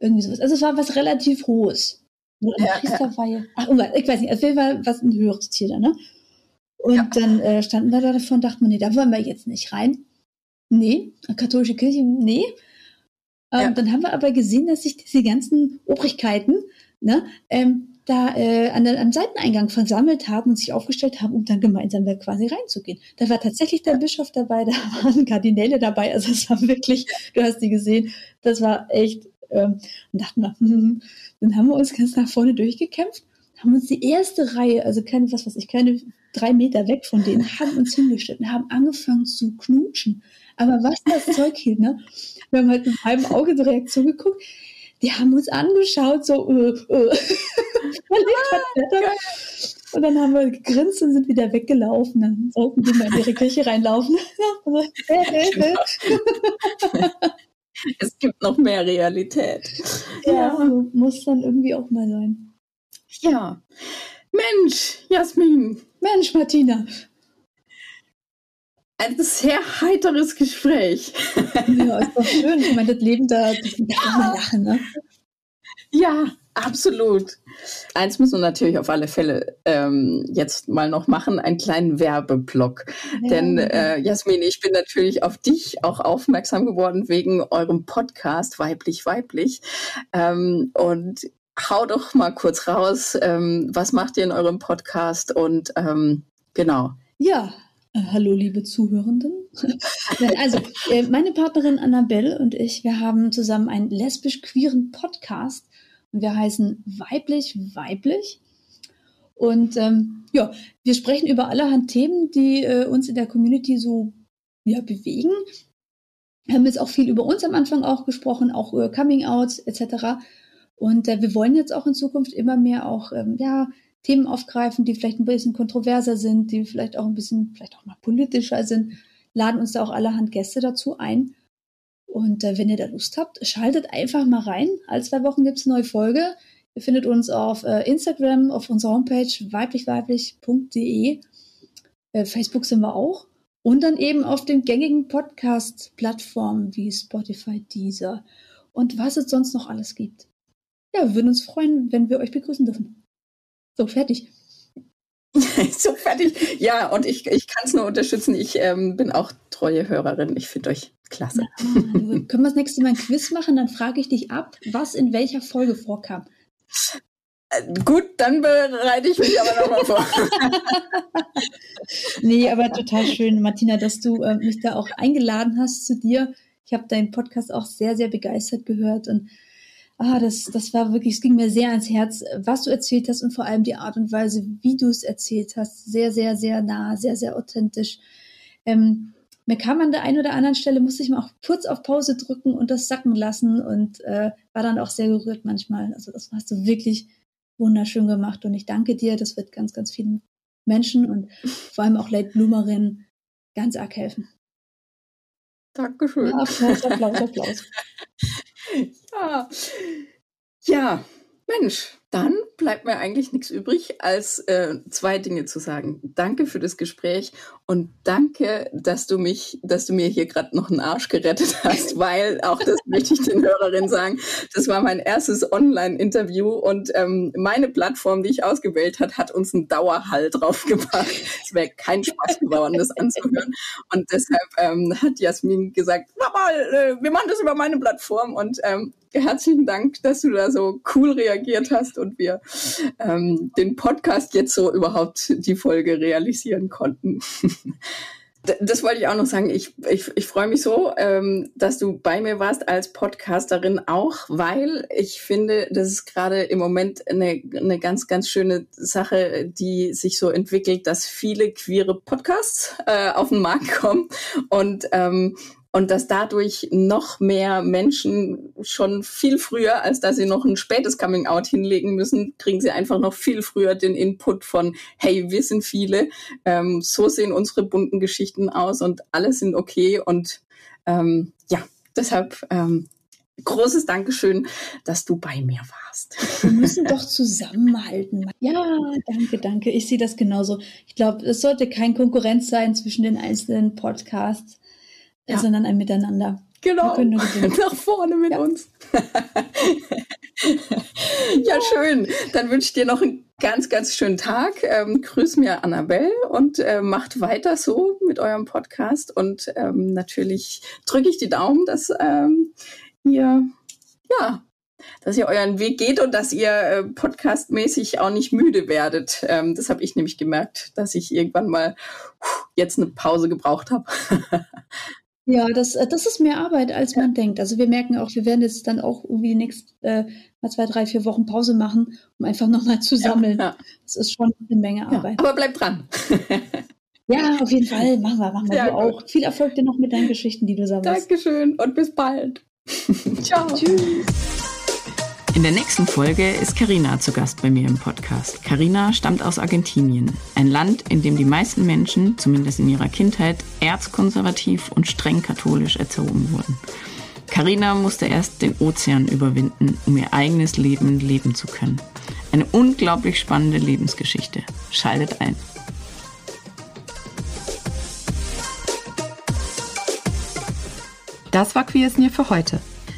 irgendwie sowas. Also es war was relativ Hohes. Oder eine ja, Priesterweihe. Ach, ich weiß nicht, auf jeden Fall was ein höheres Tier da, ne? Und ja. dann äh, standen wir da davon und dachten wir, nee, da wollen wir jetzt nicht rein. Nee, katholische Kirche, nee. Ähm, ja. Dann haben wir aber gesehen, dass sich diese ganzen Obrigkeiten ne, ähm, da äh, an am Seiteneingang versammelt haben und sich aufgestellt haben, um dann gemeinsam da quasi reinzugehen. Da war tatsächlich der Bischof dabei, da waren Kardinäle dabei, also es war wirklich, du hast die gesehen, das war echt, ähm, und dachten wir, hm, dann haben wir uns ganz nach vorne durchgekämpft, haben uns die erste Reihe, also keine, was weiß ich, keine drei Meter weg von denen, haben uns hingestellt und haben angefangen zu knutschen. Aber was das Zeug hielt, ne? Wir haben halt mit einem Auge die Reaktion geguckt die haben uns angeschaut, so, äh, äh. und dann haben wir gegrinst und sind wieder weggelaufen. Dann sollten die mal in ihre Kirche reinlaufen. es gibt noch mehr Realität. Ja, ja, muss dann irgendwie auch mal sein. Ja. Mensch, Jasmin. Mensch, Martina ein sehr heiteres Gespräch. Ja, ist doch schön. Ich meine, das Leben da, das ja. mal lachen, ne? Ja, absolut. Eins müssen wir natürlich auf alle Fälle ähm, jetzt mal noch machen, einen kleinen Werbeblock. Ja. Denn äh, Jasmin, ich bin natürlich auf dich auch aufmerksam geworden wegen eurem Podcast Weiblich Weiblich. Ähm, und hau doch mal kurz raus, ähm, was macht ihr in eurem Podcast und ähm, genau. Ja, hallo, liebe Zuhörenden. also, äh, meine Partnerin Annabelle und ich, wir haben zusammen einen lesbisch-queeren Podcast und wir heißen Weiblich Weiblich. Und ähm, ja, wir sprechen über allerhand Themen, die äh, uns in der Community so ja, bewegen. Wir haben jetzt auch viel über uns am Anfang auch gesprochen, auch über Coming Outs etc. Und äh, wir wollen jetzt auch in Zukunft immer mehr auch ähm, ja, Themen aufgreifen, die vielleicht ein bisschen kontroverser sind, die vielleicht auch ein bisschen, vielleicht auch mal politischer sind, laden uns da auch allerhand Gäste dazu ein. Und äh, wenn ihr da Lust habt, schaltet einfach mal rein. Alle zwei Wochen gibt es eine neue Folge. Ihr findet uns auf äh, Instagram, auf unserer Homepage weiblichweiblich.de. Äh, Facebook sind wir auch. Und dann eben auf den gängigen Podcast-Plattformen wie Spotify, Deezer und was es sonst noch alles gibt. ja, wir würden uns freuen, wenn wir euch begrüßen dürfen. So, fertig. so fertig. Ja, und ich, ich kann es nur unterstützen. Ich ähm, bin auch treue Hörerin. Ich finde euch klasse. Ja, können wir das nächste Mal ein Quiz machen? Dann frage ich dich ab, was in welcher Folge vorkam. Äh, gut, dann bereite ich mich aber nochmal vor. nee, aber total schön, Martina, dass du äh, mich da auch eingeladen hast zu dir. Ich habe deinen Podcast auch sehr, sehr begeistert gehört und ah, das, das war wirklich, es ging mir sehr ans Herz, was du erzählt hast und vor allem die Art und Weise, wie du es erzählt hast. Sehr, sehr, sehr nah, sehr, sehr authentisch. Ähm, mir kam an der einen oder anderen Stelle, musste ich mal auch kurz auf Pause drücken und das sacken lassen und äh, war dann auch sehr gerührt manchmal. Also das hast du wirklich wunderschön gemacht und ich danke dir. Das wird ganz, ganz vielen Menschen und vor allem auch Late Bloomerinnen ganz arg helfen. Dankeschön. Ja, Applaus, Applaus, Applaus. ja. Mensch, dann bleibt mir eigentlich nichts übrig, als äh, zwei Dinge zu sagen. Danke für das Gespräch und danke, dass du mich, dass du mir hier gerade noch einen Arsch gerettet hast, weil auch das möchte ich den Hörerinnen sagen. Das war mein erstes Online-Interview und ähm, meine Plattform, die ich ausgewählt hat, hat uns einen Dauerhall draufgebracht. Es wäre kein Spaß geworden, das anzuhören. Und deshalb ähm, hat Jasmin gesagt, mach mal, äh, wir machen das über meine Plattform und ähm, herzlichen Dank, dass du da so cool reagiert hast und wir ähm, den Podcast jetzt so überhaupt die Folge realisieren konnten. das wollte ich auch noch sagen. Ich, ich, ich freue mich so, ähm, dass du bei mir warst als Podcasterin auch, weil ich finde, das ist gerade im Moment eine, eine ganz, ganz schöne Sache, die sich so entwickelt, dass viele queere Podcasts äh, auf den Markt kommen. Und ähm, und dass dadurch noch mehr Menschen schon viel früher, als dass sie noch ein spätes Coming Out hinlegen müssen, kriegen sie einfach noch viel früher den Input von, hey, wir sind viele, ähm, so sehen unsere bunten Geschichten aus und alle sind okay. Und ähm, ja, deshalb ähm, großes Dankeschön, dass du bei mir warst. Wir müssen doch zusammenhalten. Ja, danke, danke. Ich sehe das genauso. Ich glaube, es sollte kein Konkurrenz sein zwischen den einzelnen Podcasts ja. sondern ein Miteinander. Genau, nach vorne mit ja. uns. ja, schön. Dann wünsche ich dir noch einen ganz, ganz schönen Tag. Ähm, grüß mir Annabelle und äh, macht weiter so mit eurem Podcast. Und ähm, natürlich drücke ich die Daumen, dass ähm, ihr, ja, dass ihr euren Weg geht und dass ihr äh, podcastmäßig auch nicht müde werdet. Ähm, das habe ich nämlich gemerkt, dass ich irgendwann mal pff, jetzt eine Pause gebraucht habe. Ja, das, äh, das ist mehr Arbeit, als man denkt. Also wir merken auch, wir werden jetzt dann auch irgendwie die nächsten äh, mal zwei, drei, vier Wochen Pause machen, um einfach nochmal zu sammeln. Ja, ja. Das ist schon eine Menge Arbeit. Ja, aber bleib dran. ja, auf jeden Fall. Machen wir, machen wir. Ja, du auch. Viel Erfolg dir noch mit deinen Geschichten, die du sammelst. Dankeschön und bis bald. Ciao. Tschüss. In der nächsten Folge ist Karina zu Gast bei mir im Podcast. Karina stammt aus Argentinien, ein Land, in dem die meisten Menschen, zumindest in ihrer Kindheit, erzkonservativ und streng katholisch erzogen wurden. Karina musste erst den Ozean überwinden, um ihr eigenes Leben leben zu können. Eine unglaublich spannende Lebensgeschichte. Schaltet ein. Das war Queers Near für heute.